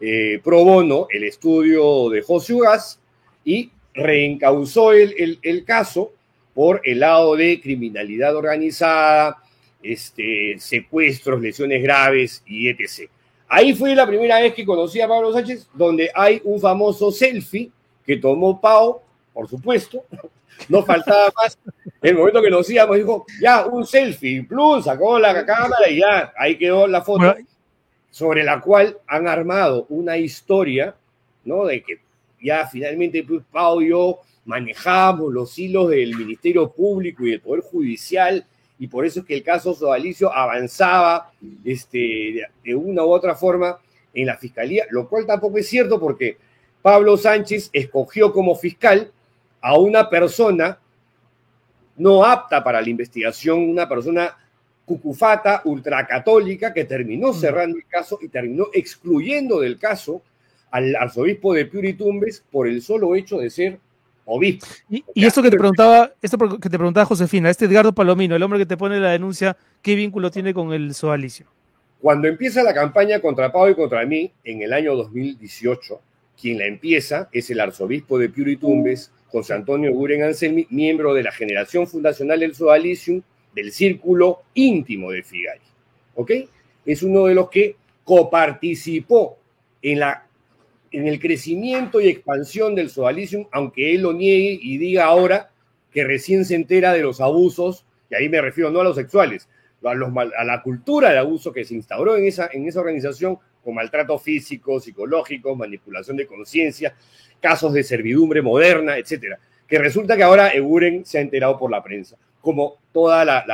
eh, pro bono el estudio de José Ugas y reencausó el, el, caso por el lado de criminalidad organizada, este, secuestros, lesiones graves y etc. Ahí fue la primera vez que conocí a Pablo Sánchez, donde hay un famoso selfie que tomó Pau, por supuesto, no faltaba más. En el momento que nos íbamos, dijo, ya, un selfie, plus, sacó la cámara y ya, ahí quedó la foto, sobre la cual han armado una historia, ¿no? De que ya finalmente pues, Pau y yo manejamos los hilos del Ministerio Público y del Poder Judicial, y por eso es que el caso Sodalicio avanzaba este, de una u otra forma en la fiscalía, lo cual tampoco es cierto porque Pablo Sánchez escogió como fiscal a una persona no apta para la investigación, una persona cucufata, ultracatólica, que terminó cerrando el caso y terminó excluyendo del caso al arzobispo de Tumbes por el solo hecho de ser obispo. Y, esto que te preguntaba, esto que te preguntaba Josefina, este Edgardo Palomino, el hombre que te pone la denuncia, ¿qué vínculo tiene con el soalicio? Cuando empieza la campaña contra Pau y contra mí, en el año 2018, quien la empieza es el arzobispo de Tumbes, José Antonio Guren Anselmi, miembro de la generación fundacional del Sodalicium, del círculo íntimo de Figari. ¿Ok? Es uno de los que coparticipó en, la, en el crecimiento y expansión del Sodalicium, aunque él lo niegue y diga ahora que recién se entera de los abusos, y ahí me refiero no a los sexuales, a, a la cultura de abuso que se instauró en esa, en esa organización con maltrato físico, psicológico, manipulación de conciencia, casos de servidumbre moderna, etcétera. Que resulta que ahora Eguren se ha enterado por la prensa, como toda la,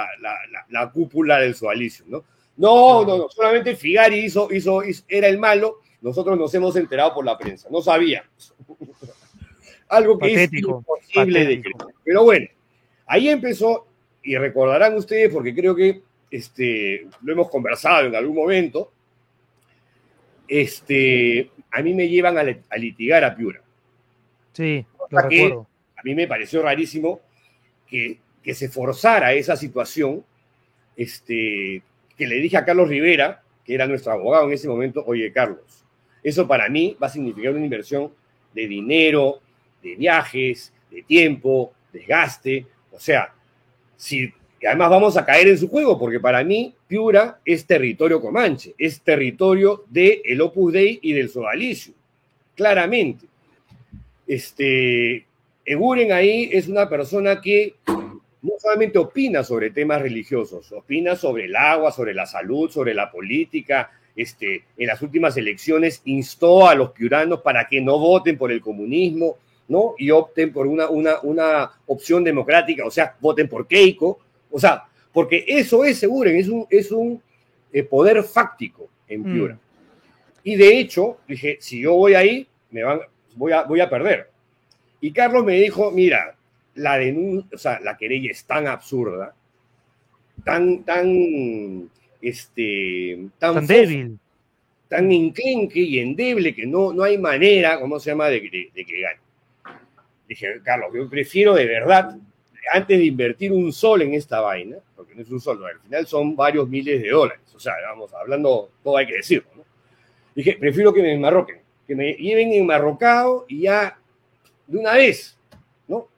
la, cúpula del sualicio, ¿no? No, no, no, solamente Figari hizo, hizo, era el malo, nosotros nos hemos enterado por la prensa, no sabíamos. Algo que es imposible de creer. Pero bueno, ahí empezó, y recordarán ustedes, porque creo que este, lo hemos conversado en algún momento, este, a mí me llevan a, litigar a Piura. Sí, lo recuerdo. A mí me pareció rarísimo que, que, se forzara esa situación, este, que le dije a Carlos Rivera, que era nuestro abogado en ese momento, oye, Carlos, eso para mí va a significar una inversión de dinero, de viajes, de tiempo, desgaste. O sea, si además vamos a caer en su juego, porque para mí Piura es territorio comanche, es territorio del el Opus Dei y del Sodalicio, claramente. Este, Eguren ahí es una persona que no solamente opina sobre temas religiosos, opina sobre el agua, sobre la salud, sobre la política. Este, en las últimas elecciones instó a los piuranos para que no voten por el comunismo, ¿no? Y opten por una, una, una opción democrática, o sea, voten por Keiko, o sea, porque eso es, seguro, es un, es un eh, poder fáctico en mm. Piura. Y de hecho, dije, si yo voy ahí, me van, voy, a, voy a perder. Y Carlos me dijo, mira, la denuncia, o sea, la querella es tan absurda, tan, tan, este, tan, débil, tan inclinque y endeble que no, no hay manera, ¿cómo se llama?, de, de, que gane. Dije, Carlos, yo prefiero de verdad, antes de invertir un sol en esta vaina, porque no es un sol, al final son varios miles de dólares, o sea, vamos, hablando, todo hay que decirlo, ¿no? Dije, prefiero que me enmarroquen, que me lleven enmarrocado y ya de una vez, ¿no?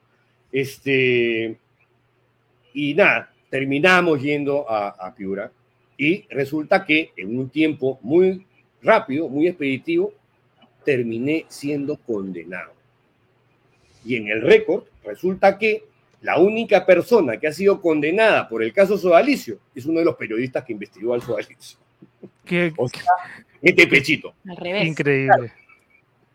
Este, y nada, terminamos yendo a, a Piura y resulta que en un tiempo muy rápido, muy expeditivo, terminé siendo condenado. Y en el récord resulta que la única persona que ha sido condenada por el caso Sodalicio es uno de los periodistas que investigó al Sodalicio. ¿Qué? O sea, este pechito. Al revés. Increíble.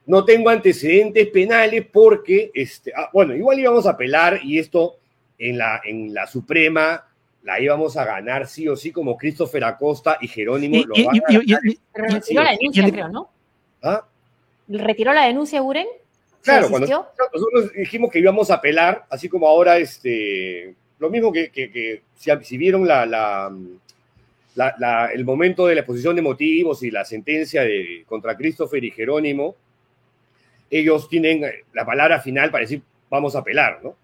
No tengo antecedentes penales porque, este, ah, bueno, igual íbamos a apelar y esto en la, en la Suprema la íbamos a ganar sí o sí, como Christopher Acosta y Jerónimo lo van a retiró la denuncia, creo, ¿no? ¿Ah? ¿Retiró la denuncia, Buren? Claro, cuando nosotros dijimos que íbamos a apelar, así como ahora, este, lo mismo que, que, si, vieron la, la, el momento de la exposición de motivos y la sentencia de, contra Christopher y Jerónimo, ellos tienen la palabra final para decir vamos a apelar, ¿no?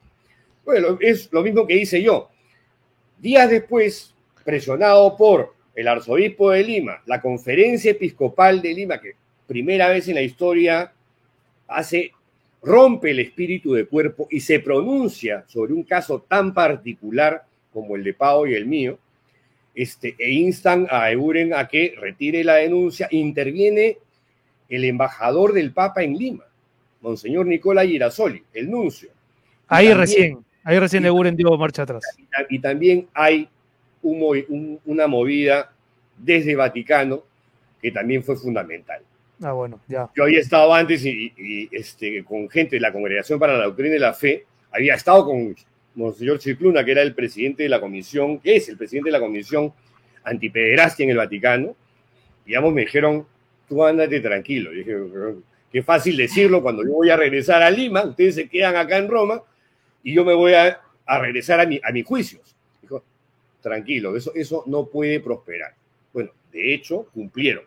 Bueno, es lo mismo que hice yo. Días después, presionado por el arzobispo de Lima, la conferencia episcopal de Lima, que primera vez en la historia hace, rompe el espíritu de cuerpo y se pronuncia sobre un caso tan particular como el de Pau y el mío, este, e instan a Euren a que retire la denuncia, interviene el embajador del Papa en Lima, Monseñor Nicola Girasoli, el nuncio. Ahí recién, Ahí recién Eguren dio marcha atrás. Y, también hay una movida desde Vaticano que también fue fundamental. Ah, bueno, ya. Yo había estado antes y, este, con gente de la Congregación para la Doctrina de la Fe, había estado con Monseñor Chicluna, que era el presidente de la comisión, que es el presidente de la comisión antipederastia en el Vaticano, y digamos, me dijeron, tú ándate tranquilo. Y dije, qué fácil decirlo cuando yo voy a regresar a Lima, ustedes se quedan acá en Roma, y yo me voy a, regresar a, mi, a mis juicios. Dijo, tranquilo, eso, eso no puede prosperar. Bueno, de hecho, cumplieron.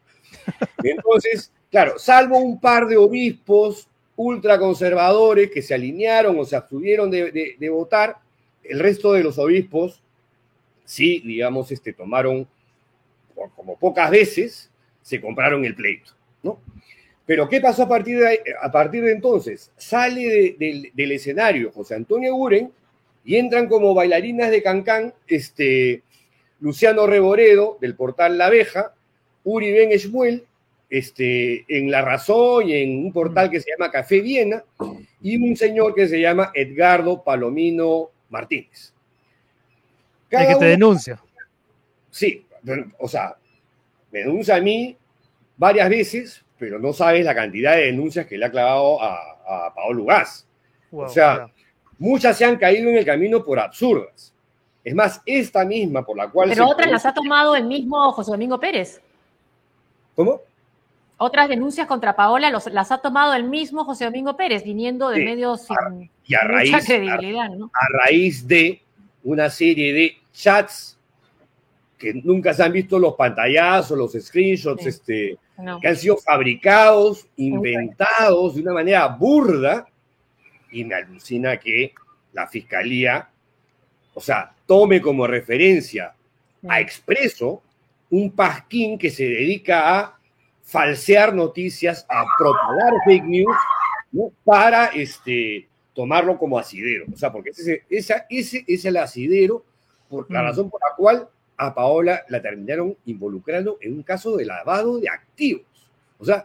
Entonces, claro, salvo un par de obispos ultraconservadores que se alinearon o se abstuvieron de, votar, el resto de los obispos sí, digamos, este, tomaron, como pocas veces, se compraron el pleito, ¿no? Pero ¿qué pasó a partir de, a partir de entonces? Sale del escenario José Antonio Guren y entran como bailarinas de Cancán este, Luciano Reboredo del portal La Abeja, Uri Ben Esmuel, este, en La Razón y en un portal que se llama Café Viena, y un señor que se llama Edgardo Palomino Martínez. el que te denuncia. Sí, o sea, me denuncia a mí varias veces pero no sabes la cantidad de denuncias que le ha clavado a, a Paolo Gas. o sea, muchas se han caído en el camino por absurdas. Es más, esta misma por la cual... Pero otras las ha tomado el mismo José Domingo Pérez. ¿Cómo? Otras denuncias contra Paola las ha tomado el mismo José Domingo Pérez, viniendo de medios sin y a raíz, mucha credibilidad. ¿no? a raíz de una serie de chats que nunca se han visto los pantallazos, los screenshots, este, que han sido fabricados, inventados de una manera burda, y me alucina que la fiscalía, o sea, tome como referencia a Expreso un pasquín que se dedica a falsear noticias, a propagar fake news, para este, tomarlo como asidero. O sea, porque ese, ese, ese es el asidero, por la mm. razón por la cual a Paola la terminaron involucrando en un caso de lavado de activos. O sea,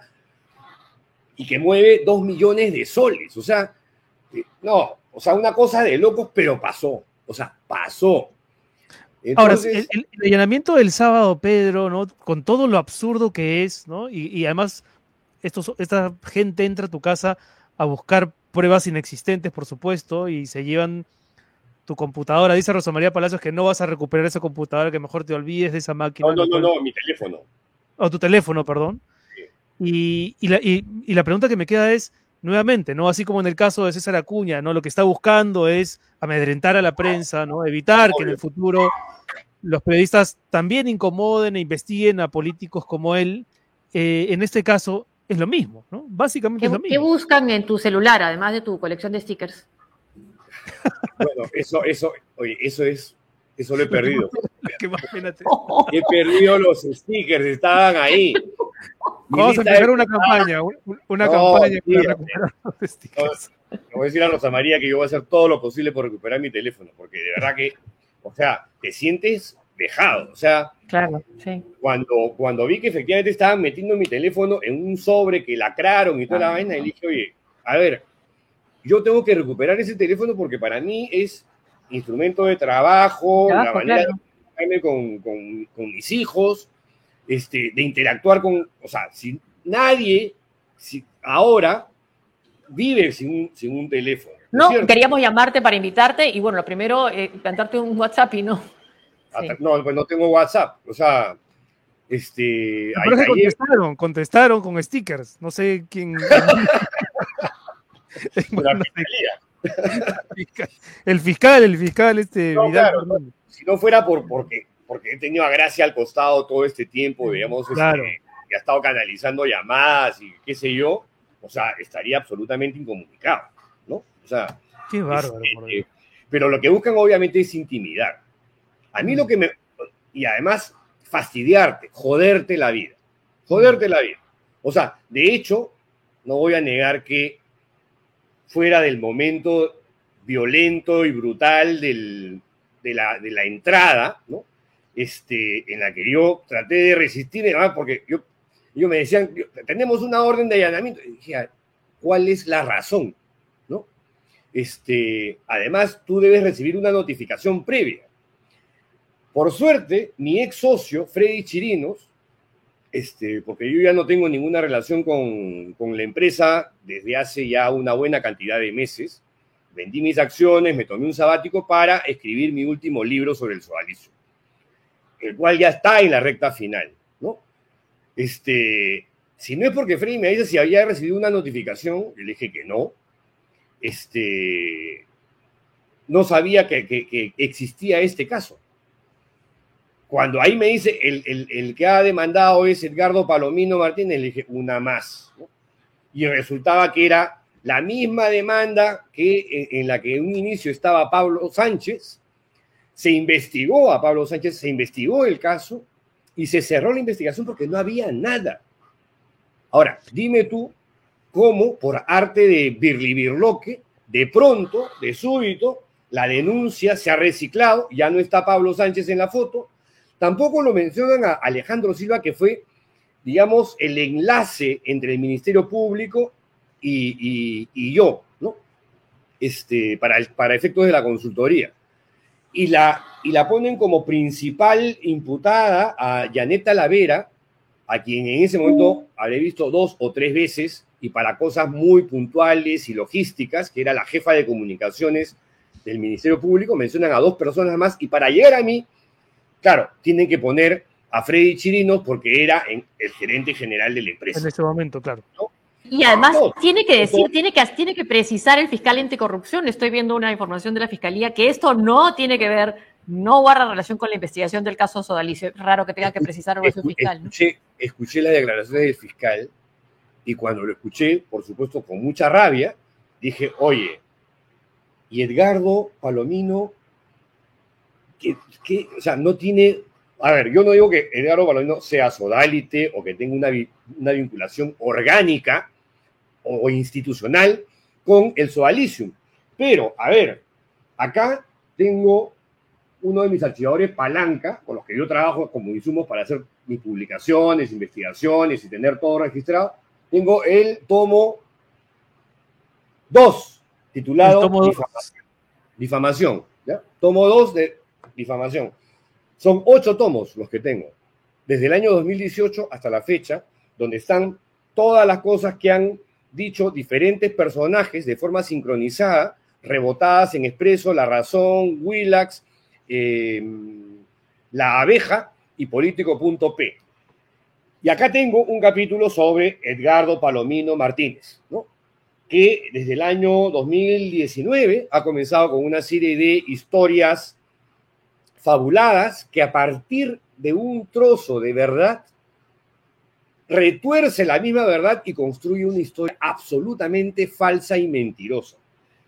y que mueve dos millones de soles. O sea, eh, no, o sea, una cosa de locos, pero pasó. O sea, pasó. Ahora, el, allanamiento del sábado, Pedro, ¿no? Con todo lo absurdo que es, ¿no? Y, además, estos, esta gente entra a tu casa a buscar pruebas inexistentes, por supuesto, y se llevan tu computadora. Dice Rosa María Palacios que no vas a recuperar esa computadora, que mejor te olvides de esa máquina. No, no, no, no mi teléfono. O tu teléfono, perdón. Y, la, y, la, pregunta que me queda es, nuevamente, ¿no? Así como en el caso de César Acuña, ¿no? Lo que está buscando es amedrentar a la prensa, ¿no? Evitar que en el futuro los periodistas también incomoden e investiguen a políticos como él. Eh, en este caso es lo mismo, ¿no? Básicamente es lo mismo. ¿Qué buscan en tu celular, además de tu colección de stickers? Bueno, eso, eso, oye, eso es, eso lo he perdido. He perdido los stickers, estaban ahí. Vamos a empezar una campaña, una campaña para recuperar los stickers. voy a decir a Rosa María que yo voy a hacer todo lo posible por recuperar mi teléfono, porque de verdad que, o sea, te sientes dejado. O sea, claro, sí. cuando, cuando vi que efectivamente estaban metiendo mi teléfono en un sobre que lacraron y toda la vaina, y dije, oye, a ver, yo tengo que recuperar ese teléfono porque para mí es instrumento de trabajo, la manera de comunicarme con, con, mis hijos, este, de interactuar con, o sea, si nadie si ahora vive sin un, sin un teléfono. No, queríamos llamarte para invitarte y bueno, lo primero, eh, plantarte un WhatsApp y no. No, pues no tengo WhatsApp, o sea, este... Pero contestaron, contestaron con stickers, no sé quién... el fiscal, el fiscal, este si no fuera por porque, porque he tenido a Gracia al costado todo este tiempo, digamos, este, y ha estado canalizando llamadas y qué sé yo, o sea, estaría absolutamente incomunicado, ¿no? O sea, qué bárbaro. Este, pero lo que buscan obviamente es intimidar. A mí lo que me... Y además, fastidiarte, joderte la vida. Joderte la vida. O sea, de hecho, no voy a negar que fuera del momento violento y brutal de, la, entrada, ¿no? Este, en la que yo traté de resistir, porque yo, me decían, tenemos una orden de allanamiento. Y dije, ¿cuál es la razón? Este, además, tú debes recibir una notificación previa. Por suerte, mi ex socio, Freddy Chirinos, este, porque yo ya no tengo ninguna relación con, con, la empresa desde hace ya una buena cantidad de meses. Vendí mis acciones, me tomé un sabático para escribir mi último libro sobre el sodalicio, el cual ya está en la recta final, ¿no? Este, si no es porque Freddy me dice si había recibido una notificación, le dije que no. Este, no sabía que, existía este caso. Cuando ahí me dice, el, que ha demandado es Edgardo Palomino Martínez, le dije, una más. Y resultaba que era la misma demanda que en, la que en un inicio estaba Pablo Sánchez, se investigó a Pablo Sánchez, se investigó el caso y se cerró la investigación porque no había nada. Ahora, dime tú cómo, por arte de birlibirloque, de pronto, de súbito, la denuncia se ha reciclado, ya no está Pablo Sánchez en la foto, Tampoco lo mencionan a Alejandro Silva, que fue, digamos, el enlace entre el Ministerio Público y, yo, ¿no? Este, para, para efectos de la consultoría. Y la, y la ponen como principal imputada a Janet Talavera, a quien en ese momento habré visto dos o tres veces y para cosas muy puntuales y logísticas, que era la jefa de comunicaciones del Ministerio Público, mencionan a dos personas más y para llegar a mí Claro, tienen que poner a Freddy Chirinos porque era el gerente general de la empresa. En ese momento, claro. Y además tiene que decir, tiene que, tiene que precisar el fiscal anticorrupción. Estoy viendo una información de la fiscalía que esto no tiene que ver, no guarda relación con la investigación del caso Sodalicio. Es raro que tenga que precisar su fiscal. Escuché, escuché las declaraciones del fiscal y cuando lo escuché, por supuesto, con mucha rabia, dije, oye, y Edgardo Palomino que, o sea, no tiene, a ver, yo no digo que Edgardo Palomino sea sodalite o que tenga una, una vinculación orgánica o, institucional con el sodalicium, pero, a ver, acá tengo uno de mis archivadores palanca, con los que yo trabajo como insumos para hacer mis publicaciones, investigaciones y tener todo registrado, tengo el tomo 2, titulado Difamación. Difamación ¿ya? Tomo 2 de difamación. Son ocho tomos los que tengo, desde el año 2018 hasta la fecha, donde están todas las cosas que han dicho diferentes personajes de forma sincronizada, rebotadas en Expreso, La Razón, Willax, eh, La Abeja y Político.p. Y acá tengo un capítulo sobre Edgardo Palomino Martínez, ¿no? que desde el año 2019 ha comenzado con una serie de historias fabuladas que a partir de un trozo de verdad retuerce la misma verdad y construye una historia absolutamente falsa y mentirosa.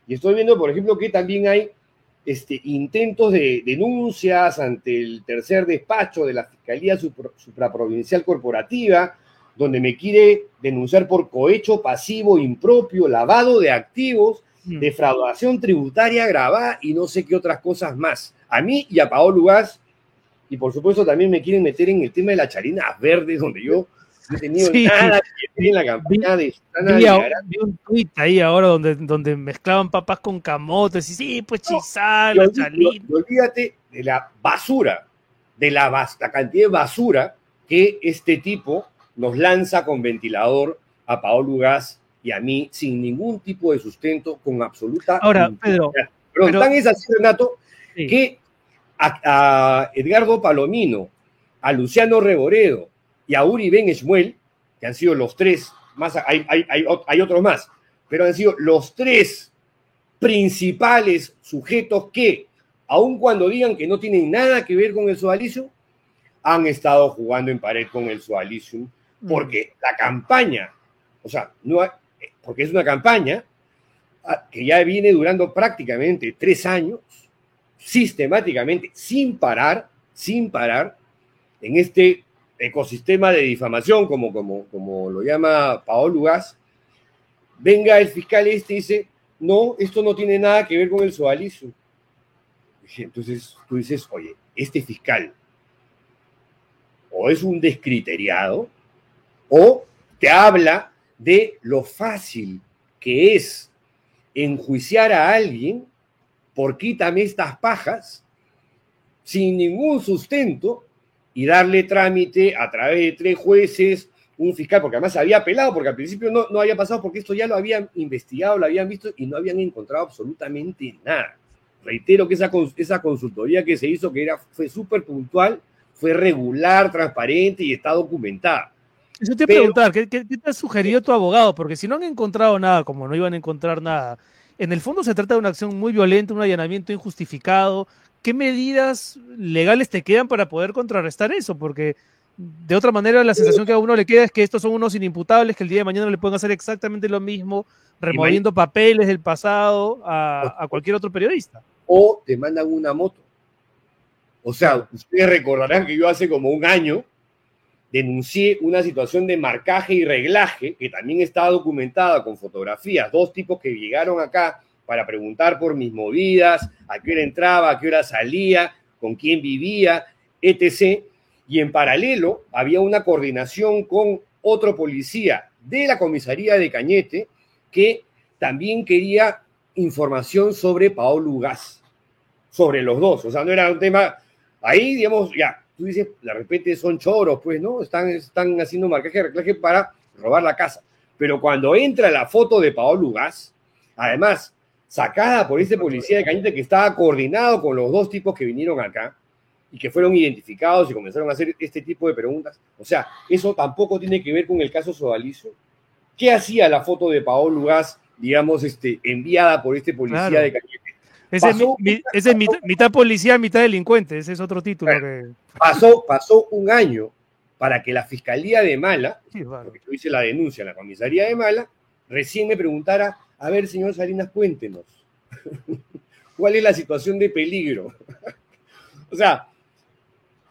Y estoy viendo, por ejemplo, que también hay este, intentos de denuncias ante el tercer despacho de la Fiscalía Supraprovincial Corporativa, donde me quiere denunciar por cohecho pasivo impropio, lavado de activos, mm. defraudación tributaria grabada y no sé qué otras cosas más. A mí y a Paolo Gas, y por supuesto también me quieren meter en el tema de la charina verde, donde yo no he tenido nada que en la campaña de vi, un tweet ahí ahora donde, donde mezclaban papas con camotes y sí, pues chisal, olvídate de la basura, de la, la cantidad de basura que este tipo nos lanza con ventilador a Paolo Gas y a mí sin ningún tipo de sustento, con absoluta. Ahora, Pedro. Pero, tan es así, Renato, que a, Edgardo Palomino, a Luciano Reboredo y a Uri Ben Esmuel, que han sido los tres, más hay, hay, hay, otros más, pero han sido los tres principales sujetos que, aun cuando digan que no tienen nada que ver con el sodalicio, han estado jugando en pared con el sodalicio porque la campaña, o sea, no porque es una campaña ah, que ya viene durando prácticamente tres años, sistemáticamente, sin parar, sin parar, en este ecosistema de difamación, como, como, como lo llama Paolo Gas, venga el fiscal este y dice, no, esto no tiene nada que ver con el sodalicio. Entonces tú dices, oye, este fiscal o es un descriteriado, o te habla de lo fácil que es enjuiciar a alguien por quítame estas pajas sin ningún sustento y darle trámite a través de tres jueces, un fiscal, porque además había apelado, porque al principio no, no había pasado, porque esto ya lo habían investigado, lo habían visto y no habían encontrado absolutamente nada. Reitero que esa, esa consultoría que se hizo, que era, fue súper puntual, fue regular, transparente y está documentada. Yo te preguntar, ¿qué, te ha sugerido tu abogado? Porque si no han encontrado nada, como no iban a encontrar nada, en el fondo se trata de una acción muy violenta, un allanamiento injustificado. ¿Qué medidas legales te quedan para poder contrarrestar eso? Porque de otra manera la sensación que a uno le queda es que estos son unos inimputables que el día de mañana le pueden hacer exactamente lo mismo, removiendo papeles del pasado a, a cualquier otro periodista. O te mandan una moto. O sea, ustedes recordarán que yo hace como un año denuncié una situación de marcaje y reglaje que también está documentada con fotografías, dos tipos que llegaron acá para preguntar por mis movidas, a qué hora entraba, a qué hora salía, con quién vivía, etc. Y en paralelo había una coordinación con otro policía de la comisaría de Cañete que también quería información sobre Paolo Gas, sobre los dos. O sea, no era un tema, ahí, digamos, ya, tú dices, de repente son choros, pues, ¿no? Están, están haciendo marcaje reclaje para robar la casa. Pero cuando entra la foto de Paolo Lugas, además, sacada por ese policía de Cañete que estaba coordinado con los dos tipos que vinieron acá y que fueron identificados y comenzaron a hacer este tipo de preguntas. O sea, eso tampoco tiene que ver con el caso Sodalicio. ¿Qué hacía la foto de Paolo Lugas, digamos, este, enviada por este policía de Cañete? Ese, es, mitad, policía, mitad delincuente, ese es otro título. pasó, pasó un año para que la Fiscalía de Mala, porque yo hice la denuncia en la comisaría de Mala, recién me preguntara, a ver, señor Salinas, cuéntenos, ¿cuál es la situación de peligro? o sea,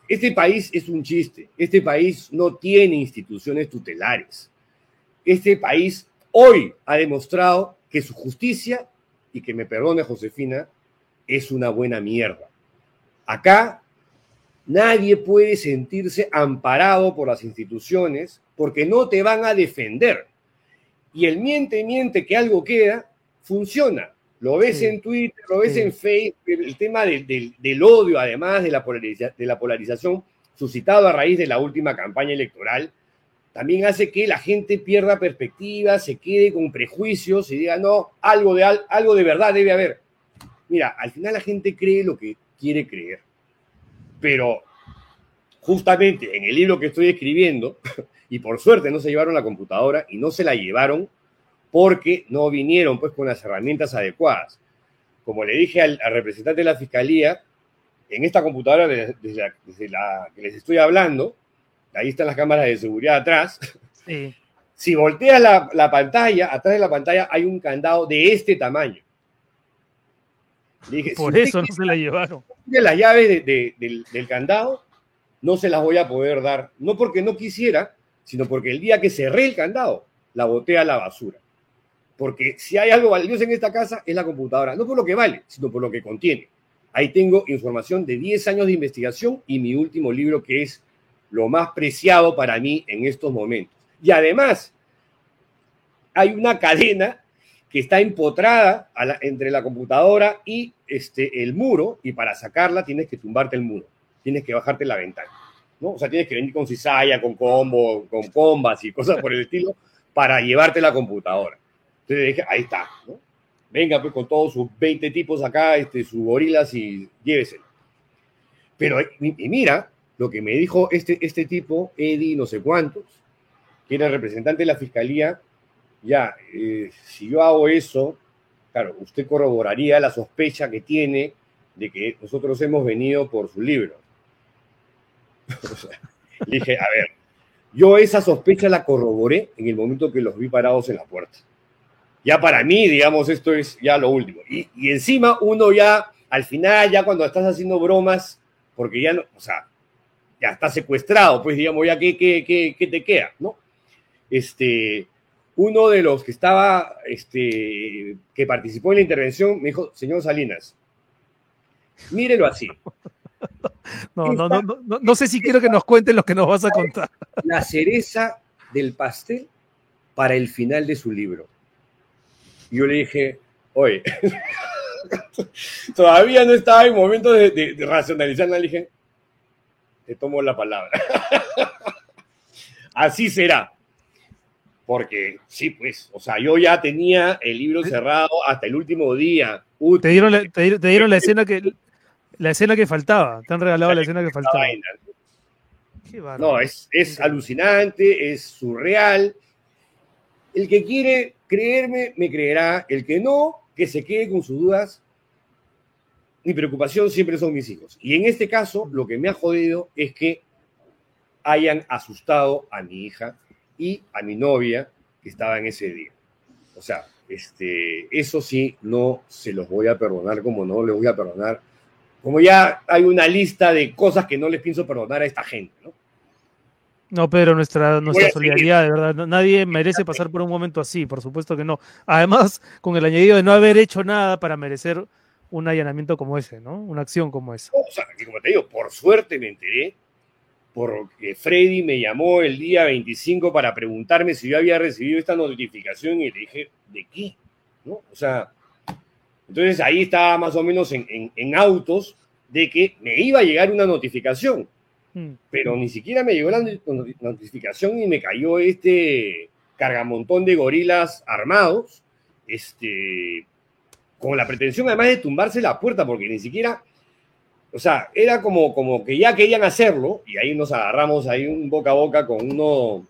este país es un chiste, este país no tiene instituciones tutelares, este país hoy ha demostrado que su justicia y que me perdone Josefina, es una buena mierda. Acá nadie puede sentirse amparado por las instituciones porque no te van a defender. Y el miente, miente que algo queda, funciona. Lo ves en Twitter, lo ves en Facebook, el tema del odio, además de la, de la polarización suscitado a raíz de la última campaña electoral, también hace que la gente pierda perspectiva, se quede con prejuicios y diga, no, algo de, algo de verdad debe haber. Mira, al final la gente cree lo que quiere creer, pero justamente en el libro que estoy escribiendo, y por suerte no se llevaron la computadora y no se la llevaron porque no vinieron pues con las herramientas adecuadas. Como le dije al, representante de la fiscalía, en esta computadora desde la, que les estoy hablando, ahí están las cámaras de seguridad atrás. Si volteas la, pantalla, atrás de la pantalla hay un candado de este tamaño. Por eso no se la llevaron. Las llaves del, del candado no se las voy a poder dar, no porque no quisiera, sino porque el día que cerré el candado, la boté a la basura. Porque si hay algo valioso en esta casa, es la computadora, no por lo que vale, sino por lo que contiene. Ahí tengo información de 10 años de investigación y mi último libro, que es lo más preciado para mí en estos momentos. Y además, hay una cadena que está empotrada entre la computadora y este, el muro, y para sacarla tienes que tumbarte el muro, tienes que bajarte la ventana. ¿no? O sea, tienes que venir con cizalla, con combo, con combas y cosas por el estilo para llevarte la computadora. Entonces dije, ahí está, ¿no? Venga, pues con todos sus 20 tipos acá, este, sus gorilas y lléveselo. Pero, y, mira, lo que me dijo este, este tipo, Eddie, no sé cuántos, que era el representante de la fiscalía, ya, eh, si yo hago eso, claro, usted corroboraría la sospecha que tiene de que nosotros hemos venido por su libro. dije, a ver, yo esa sospecha la corroboré en el momento que los vi parados en la puerta. Ya para mí, digamos, esto es ya lo último. Y, encima uno ya, al final, ya cuando estás haciendo bromas, porque ya no, o sea, ya está secuestrado, pues digamos, ya qué, qué, qué, te queda, ¿no? Este, uno de los que estaba, este, que participó en la intervención, me dijo, señor Salinas, mírelo así. No, no, no, no, no sé si quiero que nos cuenten lo que nos vas a contar. La cereza del pastel para el final de su libro. yo le dije, oye, todavía no estaba en momento de, de, racionalizar, le dije, te tomo la palabra. Así será. Porque sí, pues, o sea, yo ya tenía el libro cerrado hasta el último día. te dieron te dieron la escena que la escena que faltaba. Te han regalado la, escena que faltaba. no, es, es alucinante, es surreal. El que quiere creerme, me creerá. El que no, que se quede con sus dudas. Mi preocupación siempre son mis hijos. Y en este caso, lo que me ha jodido es que hayan asustado a mi hija y a mi novia que estaba en ese día. O sea, este, eso sí, no se los voy a perdonar como no les voy a perdonar como ya hay una lista de cosas que no les pienso perdonar a esta gente, ¿no? No, Pedro, nuestra, nuestra solidaridad, de verdad. Nadie merece pasar por un momento así, por supuesto que no. Además, con el añadido de no haber hecho nada para merecer un allanamiento como ese, ¿no? Una acción como esa. O sea, que como te digo, por suerte me enteré, porque Freddy me llamó el día 25 para preguntarme si yo había recibido esta notificación y le dije, ¿de qué? ¿No? O sea, entonces ahí estaba más o menos en, autos de que me iba a llegar una notificación, hmm. pero ni siquiera me llegó la notificación y me cayó este cargamontón de gorilas armados, este, con la pretensión además de tumbarse la puerta, porque ni siquiera, o sea, era como, como que ya querían hacerlo, y ahí nos agarramos ahí un boca a boca con uno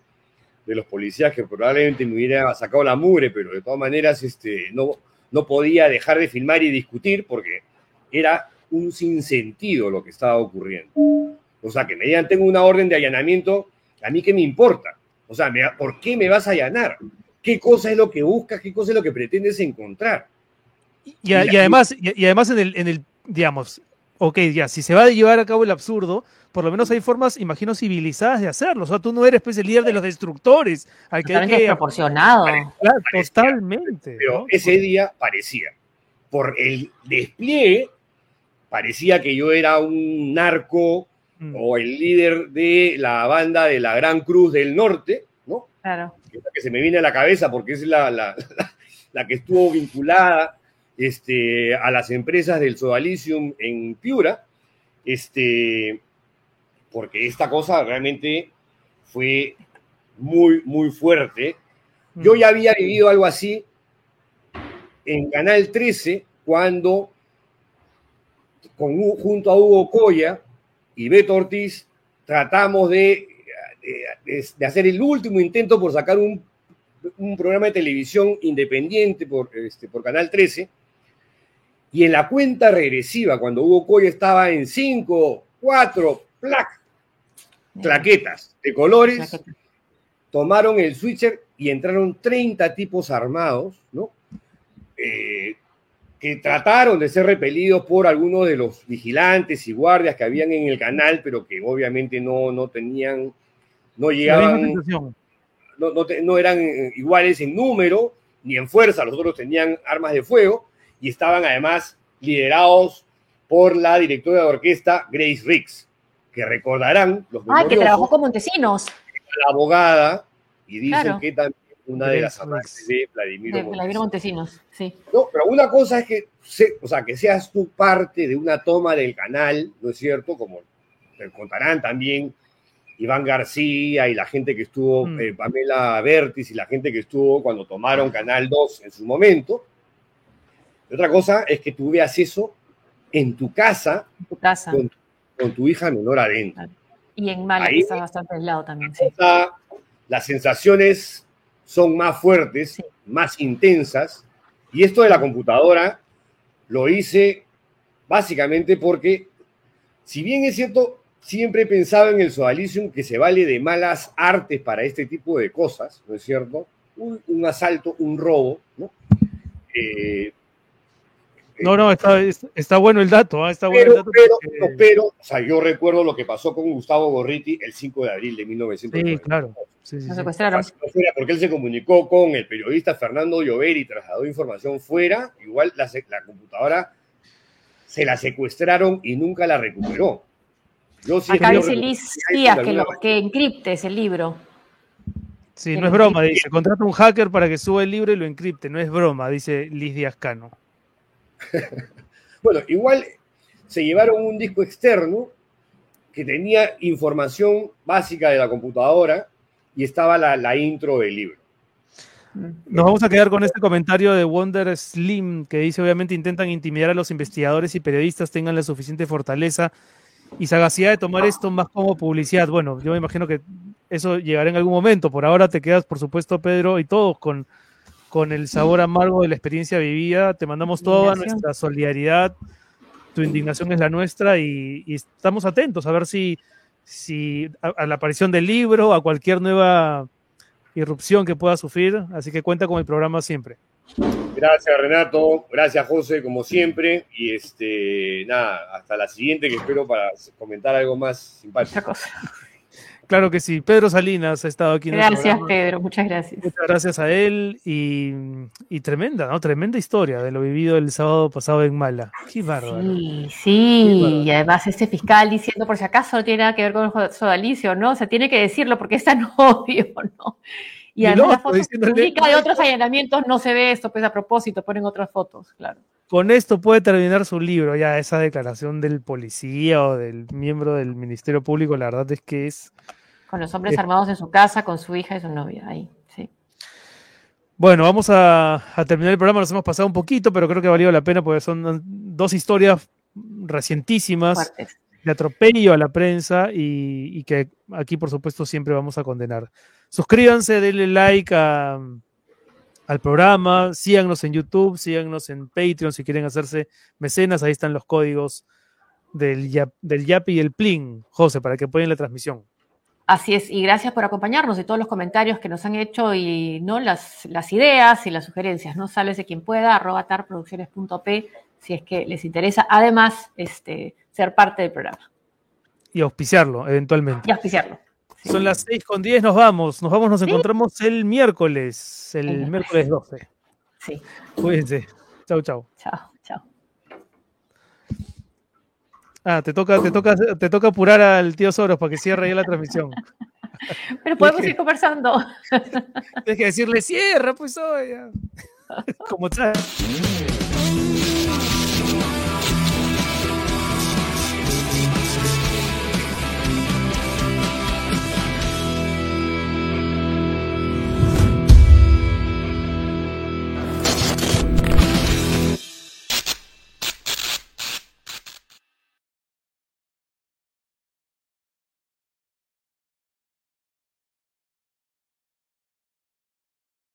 de los policías que probablemente me hubiera sacado la mugre, pero de todas maneras, este, no, no podía dejar de filmar y discutir porque era un sinsentido lo que estaba ocurriendo. O sea, que me digan, tengo una orden de allanamiento, a mí qué me importa. O sea, ¿por qué me vas a allanar? ¿Qué cosa es lo que buscas? ¿Qué cosa es lo que pretendes encontrar? Y, además, y, además en el, en el, digamos, ok, ya, si se va a llevar a cabo el absurdo, por lo menos hay formas, imagino, civilizadas de hacerlo. O sea, tú no eres pues, el líder de los destructores. Hay que, hay Proporcionado. totalmente. Pero ese día parecía. Por el despliegue, parecía que yo era un narco mm. o el líder de la banda de la Gran Cruz del Norte, ¿no? Claro. Que, se me viene a la cabeza porque es la, la, la que estuvo vinculada este, a las empresas del Sodalicium en Piura, este, porque esta cosa realmente fue muy, muy fuerte. Yo ya había vivido algo así en Canal 13 cuando junto a Hugo Coya y Beto Ortiz tratamos de, hacer el último intento por sacar un, programa de televisión independiente por, este, por Canal 13. Y en la cuenta regresiva, cuando Hugo Coya estaba en 5, 4, plac, claquetas de colores, tomaron el switcher y entraron 30 tipos armados, ¿no? Eh, que trataron de ser repelidos por algunos de los vigilantes y guardias que habían en el canal, pero que obviamente no, no tenían, no llegaban, no, no, no, eran eh, iguales en número ni en fuerza, los otros tenían armas de fuego y estaban además liderados por la directora de orquesta Grace Riggs, que recordarán los Ah, que trabajó con Montesinos. La abogada, y dicen que también una de las amantes de Vladimir, de Montesinos. Montesinos. Sí. No, pero una cosa es que, o sea, que seas tú parte de una toma del canal, ¿no es cierto? Como te contarán también Iván García y la gente que estuvo, mm. eh, Pamela Bertis y la gente que estuvo cuando tomaron Canal 2 en su momento. Y otra cosa es que tú veas eso en tu casa, tu casa. Con, tu hija menor adentro. Y en Málaga está bastante aislado también. Sí. las sensaciones son más fuertes, más intensas, y esto de la computadora lo hice básicamente porque, si bien es cierto, siempre he pensado en el Sodalicium que se vale de malas artes para este tipo de cosas, ¿no es cierto? Un, un asalto, un robo, ¿no? Eh, no, no, está, está bueno el dato. ¿ah? Está pero, bueno el dato pero, o sea, yo recuerdo lo que pasó con Gustavo Gorriti el 5 de abril de 1990. Sí, claro. Sí, sí, secuestraron. Porque él se comunicó con el periodista Fernando Llover y trasladó información fuera. Igual la, la computadora se la secuestraron y nunca la recuperó. Yo sí Acá dice Liz Díaz que, lo, que encripte ese libro. Sí, no es broma, dice. Contrata un hacker para que suba el libro y lo encripte. No es broma, dice Liz Díaz Cano. bueno, igual se llevaron un disco externo que tenía información básica de la computadora y estaba la, intro del libro. Nos vamos a quedar con este comentario de Wonder Slim que dice obviamente intentan intimidar a los investigadores y periodistas tengan la suficiente fortaleza y sagacidad de tomar esto más como publicidad. Bueno, yo me imagino que eso llegará en algún momento. Por ahora te quedas, por supuesto, Pedro, y todos con con el sabor amargo de la experiencia vivida. Te mandamos toda nuestra solidaridad. Tu indignación es la nuestra y, estamos atentos a ver si, si a, la aparición del libro, a cualquier nueva irrupción que pueda sufrir. Así que cuenta con el programa siempre. Gracias Renato, gracias José, como siempre. Y este, nada, hasta la siguiente que espero para comentar algo más simpático. Claro que sí. Pedro Salinas ha estado aquí. En gracias, Pedro. Muchas gracias. Muchas gracias a él y, tremenda, ¿no? Tremenda historia de lo vivido el sábado pasado en Mala. Qué bárbaro. Sí, sí. Y además este fiscal diciendo, por si acaso, no tiene nada que ver con el sodalicio, ¿no? O sea, tiene que decirlo porque es tan obvio, ¿no? Y, además la foto pública de otros allanamientos no se ve esto, pues a propósito, ponen otras fotos, claro. Con esto puede terminar su libro, ya esa declaración del policía o del miembro del Ministerio Público, la verdad es que es con los hombres armados en su casa, con su hija y su novia, ahí, sí. Bueno, vamos a, terminar el programa, nos hemos pasado un poquito, pero creo que ha valido la pena porque son dos historias recientísimas de atropello a la prensa y, que aquí, por supuesto, siempre vamos a condenar. Suscríbanse, denle like al programa, síganos en YouTube, síganos en Patreon si quieren hacerse mecenas, ahí están los códigos del, del YAPI y el PLIN, José, para que apoyen la transmisión. Así es, y gracias por acompañarnos y todos los comentarios que nos han hecho y no las, las ideas y las sugerencias. No de quien pueda, arroba tarproducciones.p si es que les interesa. Además, este, ser parte del programa. Y auspiciarlo, eventualmente. Y auspiciarlo. Son las 6 con 10, nos vamos. Nos vamos, nos encontramos el miércoles, el, miércoles 12. Sí. Cuídense. Chau, chau. Chao. Ah, te toca, te toca, te toca apurar al tío Soros para que cierre ya la transmisión. Pero podemos ir conversando. Tienes que decirle cierra, pues hoy. Como tal.